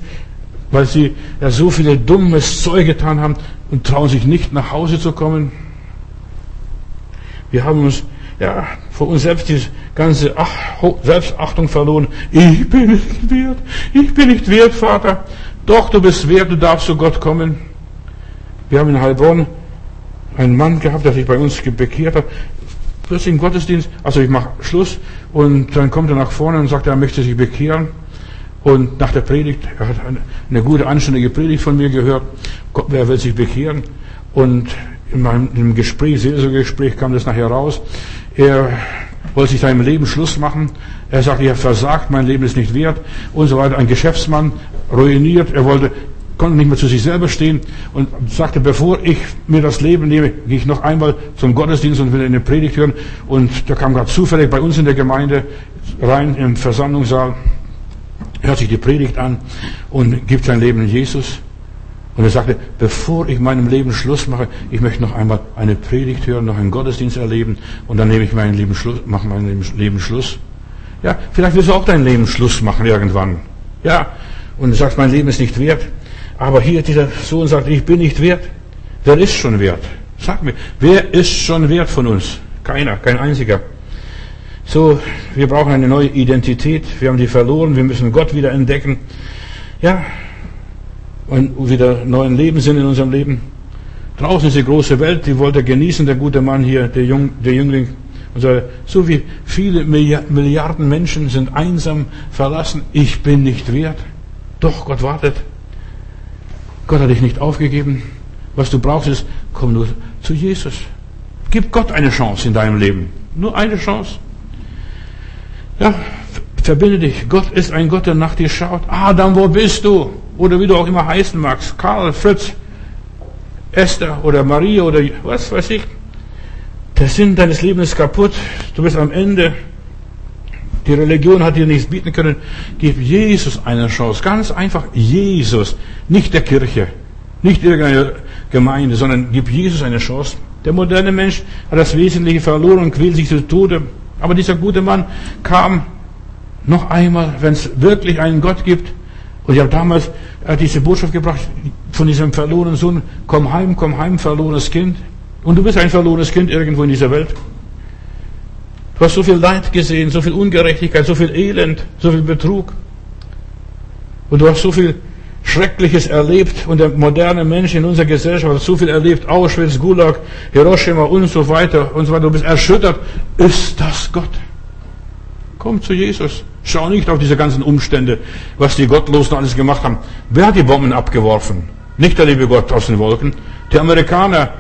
weil sie ja so viele dummes Zeug getan haben und trauen sich nicht nach Hause zu kommen. Wir haben uns ja vor uns selbst die ganze Ach Selbstachtung verloren. Ich bin nicht wert, ich bin nicht wert, Vater. Doch, du bist wert, du darfst zu Gott kommen. Wir haben in Heilbronn einen Mann gehabt, der sich bei uns bekehrt hat. Plötzlich im Gottesdienst, also ich mache Schluss und dann kommt er nach vorne und sagt, er möchte sich bekehren. Und nach der Predigt, er hat eine, gute, anständige Predigt von mir gehört, wer will sich bekehren? Und in meinem Gespräch, Seelsorgegespräch kam das nachher raus. Er wollte sich seinem Leben Schluss machen. Er sagte, ich habe versagt, mein Leben ist nicht wert und so weiter. Ein Geschäftsmann, ruiniert. Er wollte konnte nicht mehr zu sich selber stehen und sagte, bevor ich mir das Leben nehme, gehe ich noch einmal zum Gottesdienst und will eine Predigt hören. Und der kam gerade zufällig bei uns in der Gemeinde rein im Versammlungssaal, hört sich die Predigt an und gibt sein Leben in Jesus. Und er sagte, bevor ich meinem Leben Schluss mache, ich möchte noch einmal eine Predigt hören, noch einen Gottesdienst erleben und dann nehme ich mein Leben Schluss, mache mein Leben Schluss. Ja, vielleicht willst du auch dein Leben Schluss machen irgendwann. Ja, und du sagst, mein Leben ist nicht wert. Aber hier dieser Sohn sagt, ich bin nicht wert. Wer ist schon wert? Sag mir, wer ist schon wert von uns? Keiner, kein einziger. So, wir brauchen eine neue Identität. Wir haben die verloren. Wir müssen Gott wieder entdecken. Ja, und wieder neuen Lebenssinn in unserem Leben. Draußen ist die große Welt, die wollte genießen, der gute Mann hier, der, Jung, der Jüngling. Und so, so wie viele Milliarden Menschen sind einsam verlassen. Ich bin nicht wert. Doch, Gott wartet. Gott hat dich nicht aufgegeben. Was du brauchst ist, komm nur zu Jesus. Gib Gott eine Chance in deinem Leben. Nur eine Chance. Ja, verbinde dich. Gott ist ein Gott, der nach dir schaut. Adam, wo bist du? Oder wie du auch immer heißen magst. Karl, Fritz, Esther oder Maria oder was weiß ich. Der Sinn deines Lebens ist kaputt. Du bist am Ende. Die Religion hat dir nichts bieten können. Gib Jesus eine Chance. Ganz einfach Jesus. Nicht der Kirche. Nicht irgendeine Gemeinde, sondern gib Jesus eine Chance. Der moderne Mensch hat das Wesentliche verloren und quält sich zu Tode. Aber dieser gute Mann kam noch einmal, wenn es wirklich einen Gott gibt. Und ich habe damals diese Botschaft gebracht von diesem verlorenen Sohn. Komm heim, komm heim, verlorenes Kind. Und du bist ein verlorenes Kind irgendwo in dieser Welt. Du hast so viel Leid gesehen, so viel Ungerechtigkeit, so viel Elend, so viel Betrug. Und du hast so viel Schreckliches erlebt und der moderne Mensch in unserer Gesellschaft hat so viel erlebt. Auschwitz, Gulag, Hiroshima und so weiter und so weiter. Du bist erschüttert. Ist das Gott? Komm zu Jesus. Schau nicht auf diese ganzen Umstände, was die Gottlosen alles gemacht haben. Wer hat die Bomben abgeworfen? Nicht der liebe Gott aus den Wolken. Die Amerikaner,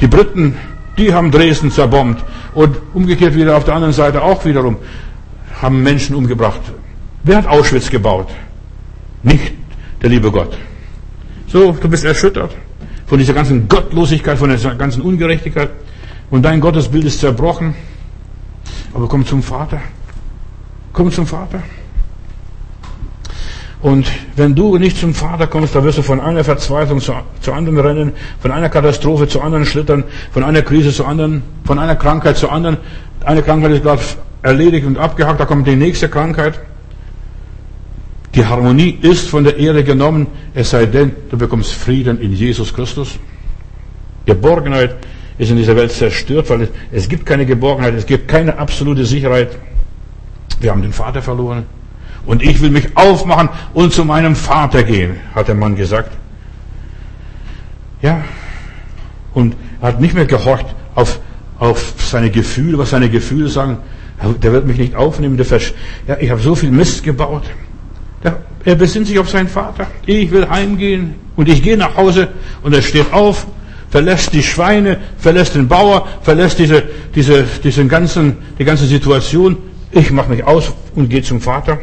die Briten, die haben Dresden zerbombt. Und umgekehrt wieder auf der anderen Seite auch wiederum haben Menschen umgebracht. Wer hat Auschwitz gebaut? Nicht der liebe Gott. So, du bist erschüttert von dieser ganzen Gottlosigkeit, von dieser ganzen Ungerechtigkeit. Und dein Gottesbild ist zerbrochen. Aber komm zum Vater. Komm zum Vater. Und wenn du nicht zum Vater kommst, dann wirst du von einer Verzweiflung zu, zu anderen rennen, von einer Katastrophe zu anderen schlittern, von einer Krise zu anderen, von einer Krankheit zu anderen. Eine Krankheit ist gerade erledigt und abgehakt, da kommt die nächste Krankheit. Die Harmonie ist von der Erde genommen, es sei denn, du bekommst Frieden in Jesus Christus. Geborgenheit ist in dieser Welt zerstört, weil es gibt keine Geborgenheit, es gibt keine absolute Sicherheit. Wir haben den Vater verloren. Und ich will mich aufmachen und zu meinem Vater gehen, hat der Mann gesagt. Ja. Und er hat nicht mehr gehorcht auf, auf seine Gefühle, was seine Gefühle sagen. Der wird mich nicht aufnehmen. Der Versch ja, ich habe so viel Mist gebaut. Er besinnt sich auf seinen Vater. Ich will heimgehen und ich gehe nach Hause und er steht auf, verlässt die Schweine, verlässt den Bauer, verlässt diese, diese, diesen ganzen, die ganze Situation. Ich mache mich aus und gehe zum Vater.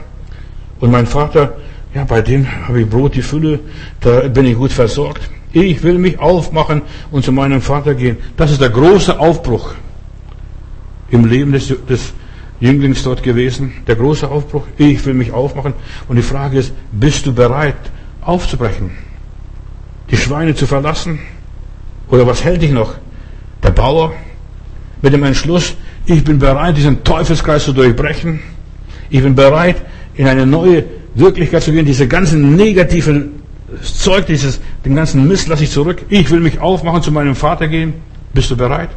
Und mein Vater, ja, bei dem habe ich Brot die Fülle, da bin ich gut versorgt. Ich will mich aufmachen und zu meinem Vater gehen. Das ist der große Aufbruch im Leben des, des Jünglings dort gewesen. Der große Aufbruch. Ich will mich aufmachen. Und die Frage ist, bist du bereit aufzubrechen? Die Schweine zu verlassen? Oder was hält dich noch? Der Bauer mit dem Entschluss, ich bin bereit, diesen Teufelskreis zu durchbrechen. Ich bin bereit, in eine neue Wirklichkeit zu gehen. Diese ganzen negativen Zeug, dieses, den ganzen Mist lasse ich zurück. Ich will mich aufmachen, zu meinem Vater gehen. Bist du bereit?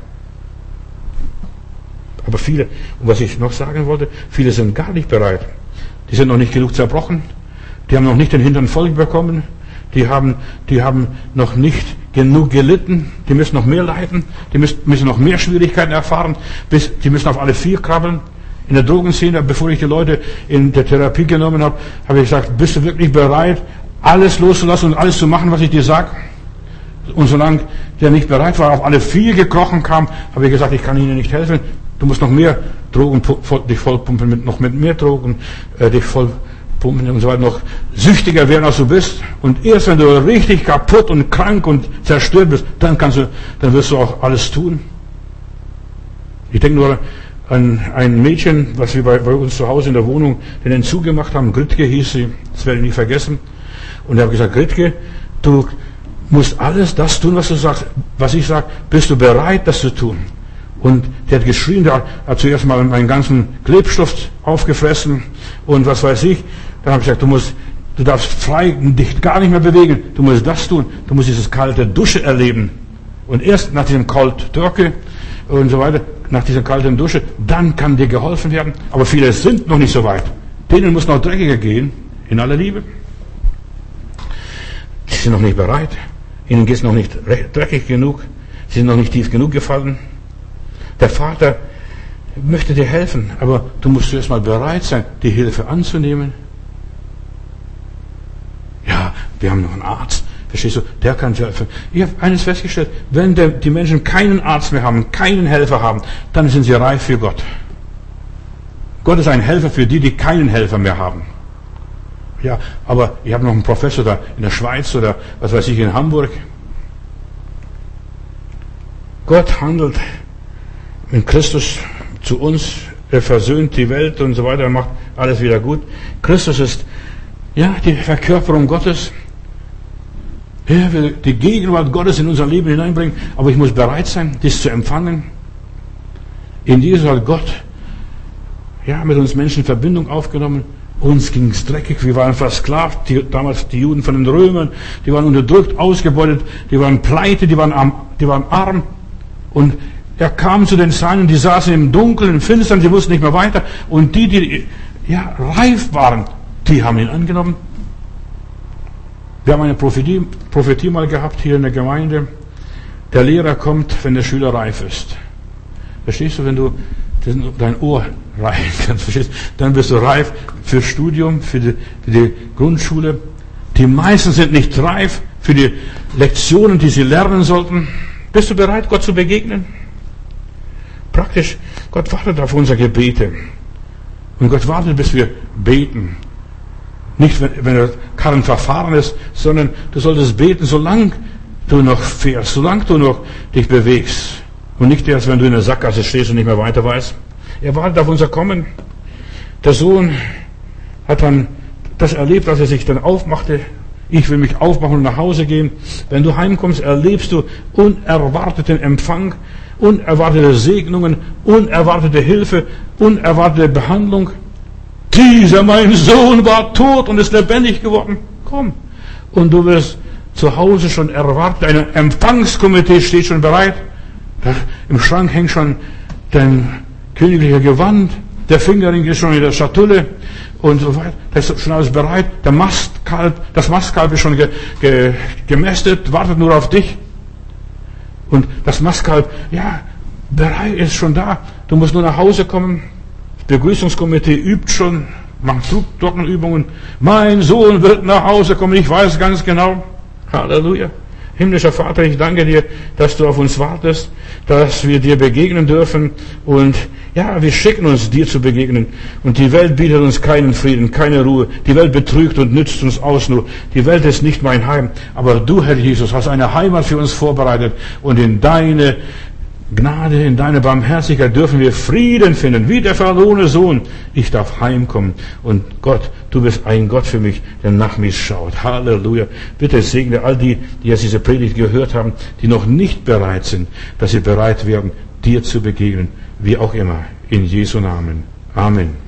Aber viele, und was ich noch sagen wollte, viele sind gar nicht bereit. Die sind noch nicht genug zerbrochen. Die haben noch nicht den Hintern voll bekommen. Die haben, die haben noch nicht genug gelitten. Die müssen noch mehr leiden. Die müssen, noch mehr Schwierigkeiten erfahren. Die müssen auf alle vier krabbeln. In der Drogenszene, bevor ich die Leute in der Therapie genommen habe, habe ich gesagt, bist du wirklich bereit, alles loszulassen und alles zu machen, was ich dir sage? Und solange der nicht bereit war, auf alle vier gekrochen kam, habe ich gesagt, ich kann Ihnen nicht helfen. Du musst noch mehr Drogen dich vollpumpen, mit, noch mit mehr Drogen äh, dich vollpumpen und so weiter, noch süchtiger werden, als du bist. Und erst wenn du richtig kaputt und krank und zerstört bist, dann kannst du, dann wirst du auch alles tun. Ich denke nur an ein Mädchen, was wir bei, bei uns zu Hause in der Wohnung den Entzug gemacht haben. Gritke hieß sie, das werde ich nie vergessen. Und er hat gesagt, Gritke, du musst alles das tun, was du sagst, was ich sage, bist du bereit, das zu tun? Und der hat geschrien, der hat zuerst mal meinen ganzen Klebstoff aufgefressen und was weiß ich. Dann habe ich gesagt, du musst, du darfst frei dich gar nicht mehr bewegen. Du musst das tun. Du musst dieses kalte Dusche erleben. Und erst nach diesem kalt Türke und so weiter, nach dieser kalten Dusche, dann kann dir geholfen werden. Aber viele sind noch nicht so weit. Denen muss noch dreckiger gehen, in aller Liebe. Sie sind noch nicht bereit. Ihnen geht es noch nicht dreckig genug. Sie sind noch nicht tief genug gefallen. Der Vater möchte dir helfen, aber du musst zuerst mal bereit sein, die Hilfe anzunehmen. Ja, wir haben noch einen Arzt. Verstehst du? Der kann helfen. Ich habe eines festgestellt, wenn der, die Menschen keinen Arzt mehr haben, keinen Helfer haben, dann sind sie reif für Gott. Gott ist ein Helfer für die, die keinen Helfer mehr haben. Ja, aber ich habe noch einen Professor da in der Schweiz oder was weiß ich in Hamburg. Gott handelt in Christus zu uns, er versöhnt die Welt und so weiter, er macht alles wieder gut. Christus ist, ja, die Verkörperung Gottes. Er will die Gegenwart Gottes in unser Leben hineinbringen, aber ich muss bereit sein, dies zu empfangen. In Jesus hat Gott, ja, mit uns Menschen in Verbindung aufgenommen uns ging es dreckig, wir waren versklavt, die, damals die Juden von den Römern, die waren unterdrückt, ausgebeutet, die waren pleite, die waren arm, die waren arm. Und er kam zu den Seinen, die saßen im Dunkeln, im Finstern, sie wussten nicht mehr weiter. Und die, die ja, reif waren, die haben ihn angenommen. Wir haben eine Prophetie, Prophetie mal gehabt hier in der Gemeinde. Der Lehrer kommt, wenn der Schüler reif ist. Verstehst du, wenn du dein Ohr reif kannst, Dann bist du reif für Studium, für die, für die Grundschule. Die meisten sind nicht reif für die Lektionen, die sie lernen sollten. Bist du bereit, Gott zu begegnen? Praktisch, Gott wartet auf unsere Gebete. Und Gott wartet, bis wir beten. Nicht, wenn, wenn der Karren verfahren ist, sondern du solltest beten, solange du noch fährst, solange du noch dich bewegst. Und nicht erst, wenn du in der Sackgasse stehst und nicht mehr weiter weißt. Er wartet auf unser Kommen. Der Sohn hat dann das erlebt, als er sich dann aufmachte. Ich will mich aufmachen und nach Hause gehen. Wenn du heimkommst, erlebst du unerwarteten Empfang. unerwartete Segnungen, unerwartete Hilfe, unerwartete Behandlung. Dieser, mein Sohn, war tot und ist lebendig geworden. Komm. Und du wirst zu Hause schon erwartet. Ein Empfangskomitee steht schon bereit. Da Im Schrank hängt schon dein königlicher Gewand. Der Fingerring ist schon in der Schatulle und so weiter. Das ist schon alles bereit. Der Mastkalb, das Mastkalb ist schon ge, ge, gemästet, wartet nur auf dich. Und das Mastkalb, ja, bereit ist schon da. Du musst nur nach Hause kommen. Begrüßungskomitee übt schon, macht Flugglockenübungen. Mein Sohn wird nach Hause kommen. Ich weiß ganz genau. Halleluja. Himmlischer Vater, ich danke dir, dass du auf uns wartest, dass wir dir begegnen dürfen und ja, wir schicken uns dir zu begegnen und die Welt bietet uns keinen Frieden, keine Ruhe. Die Welt betrügt und nützt uns aus nur. Die Welt ist nicht mein Heim, aber du, Herr Jesus, hast eine Heimat für uns vorbereitet und in deine Gnade, in deine Barmherzigkeit dürfen wir Frieden finden, wie der verlorene Sohn. Ich darf heimkommen und Gott, du bist ein Gott für mich, der nach mir schaut. Halleluja. Bitte segne all die, die jetzt diese Predigt gehört haben, die noch nicht bereit sind, dass sie bereit werden, dir zu begegnen, wie auch immer. In Jesu Namen. Amen.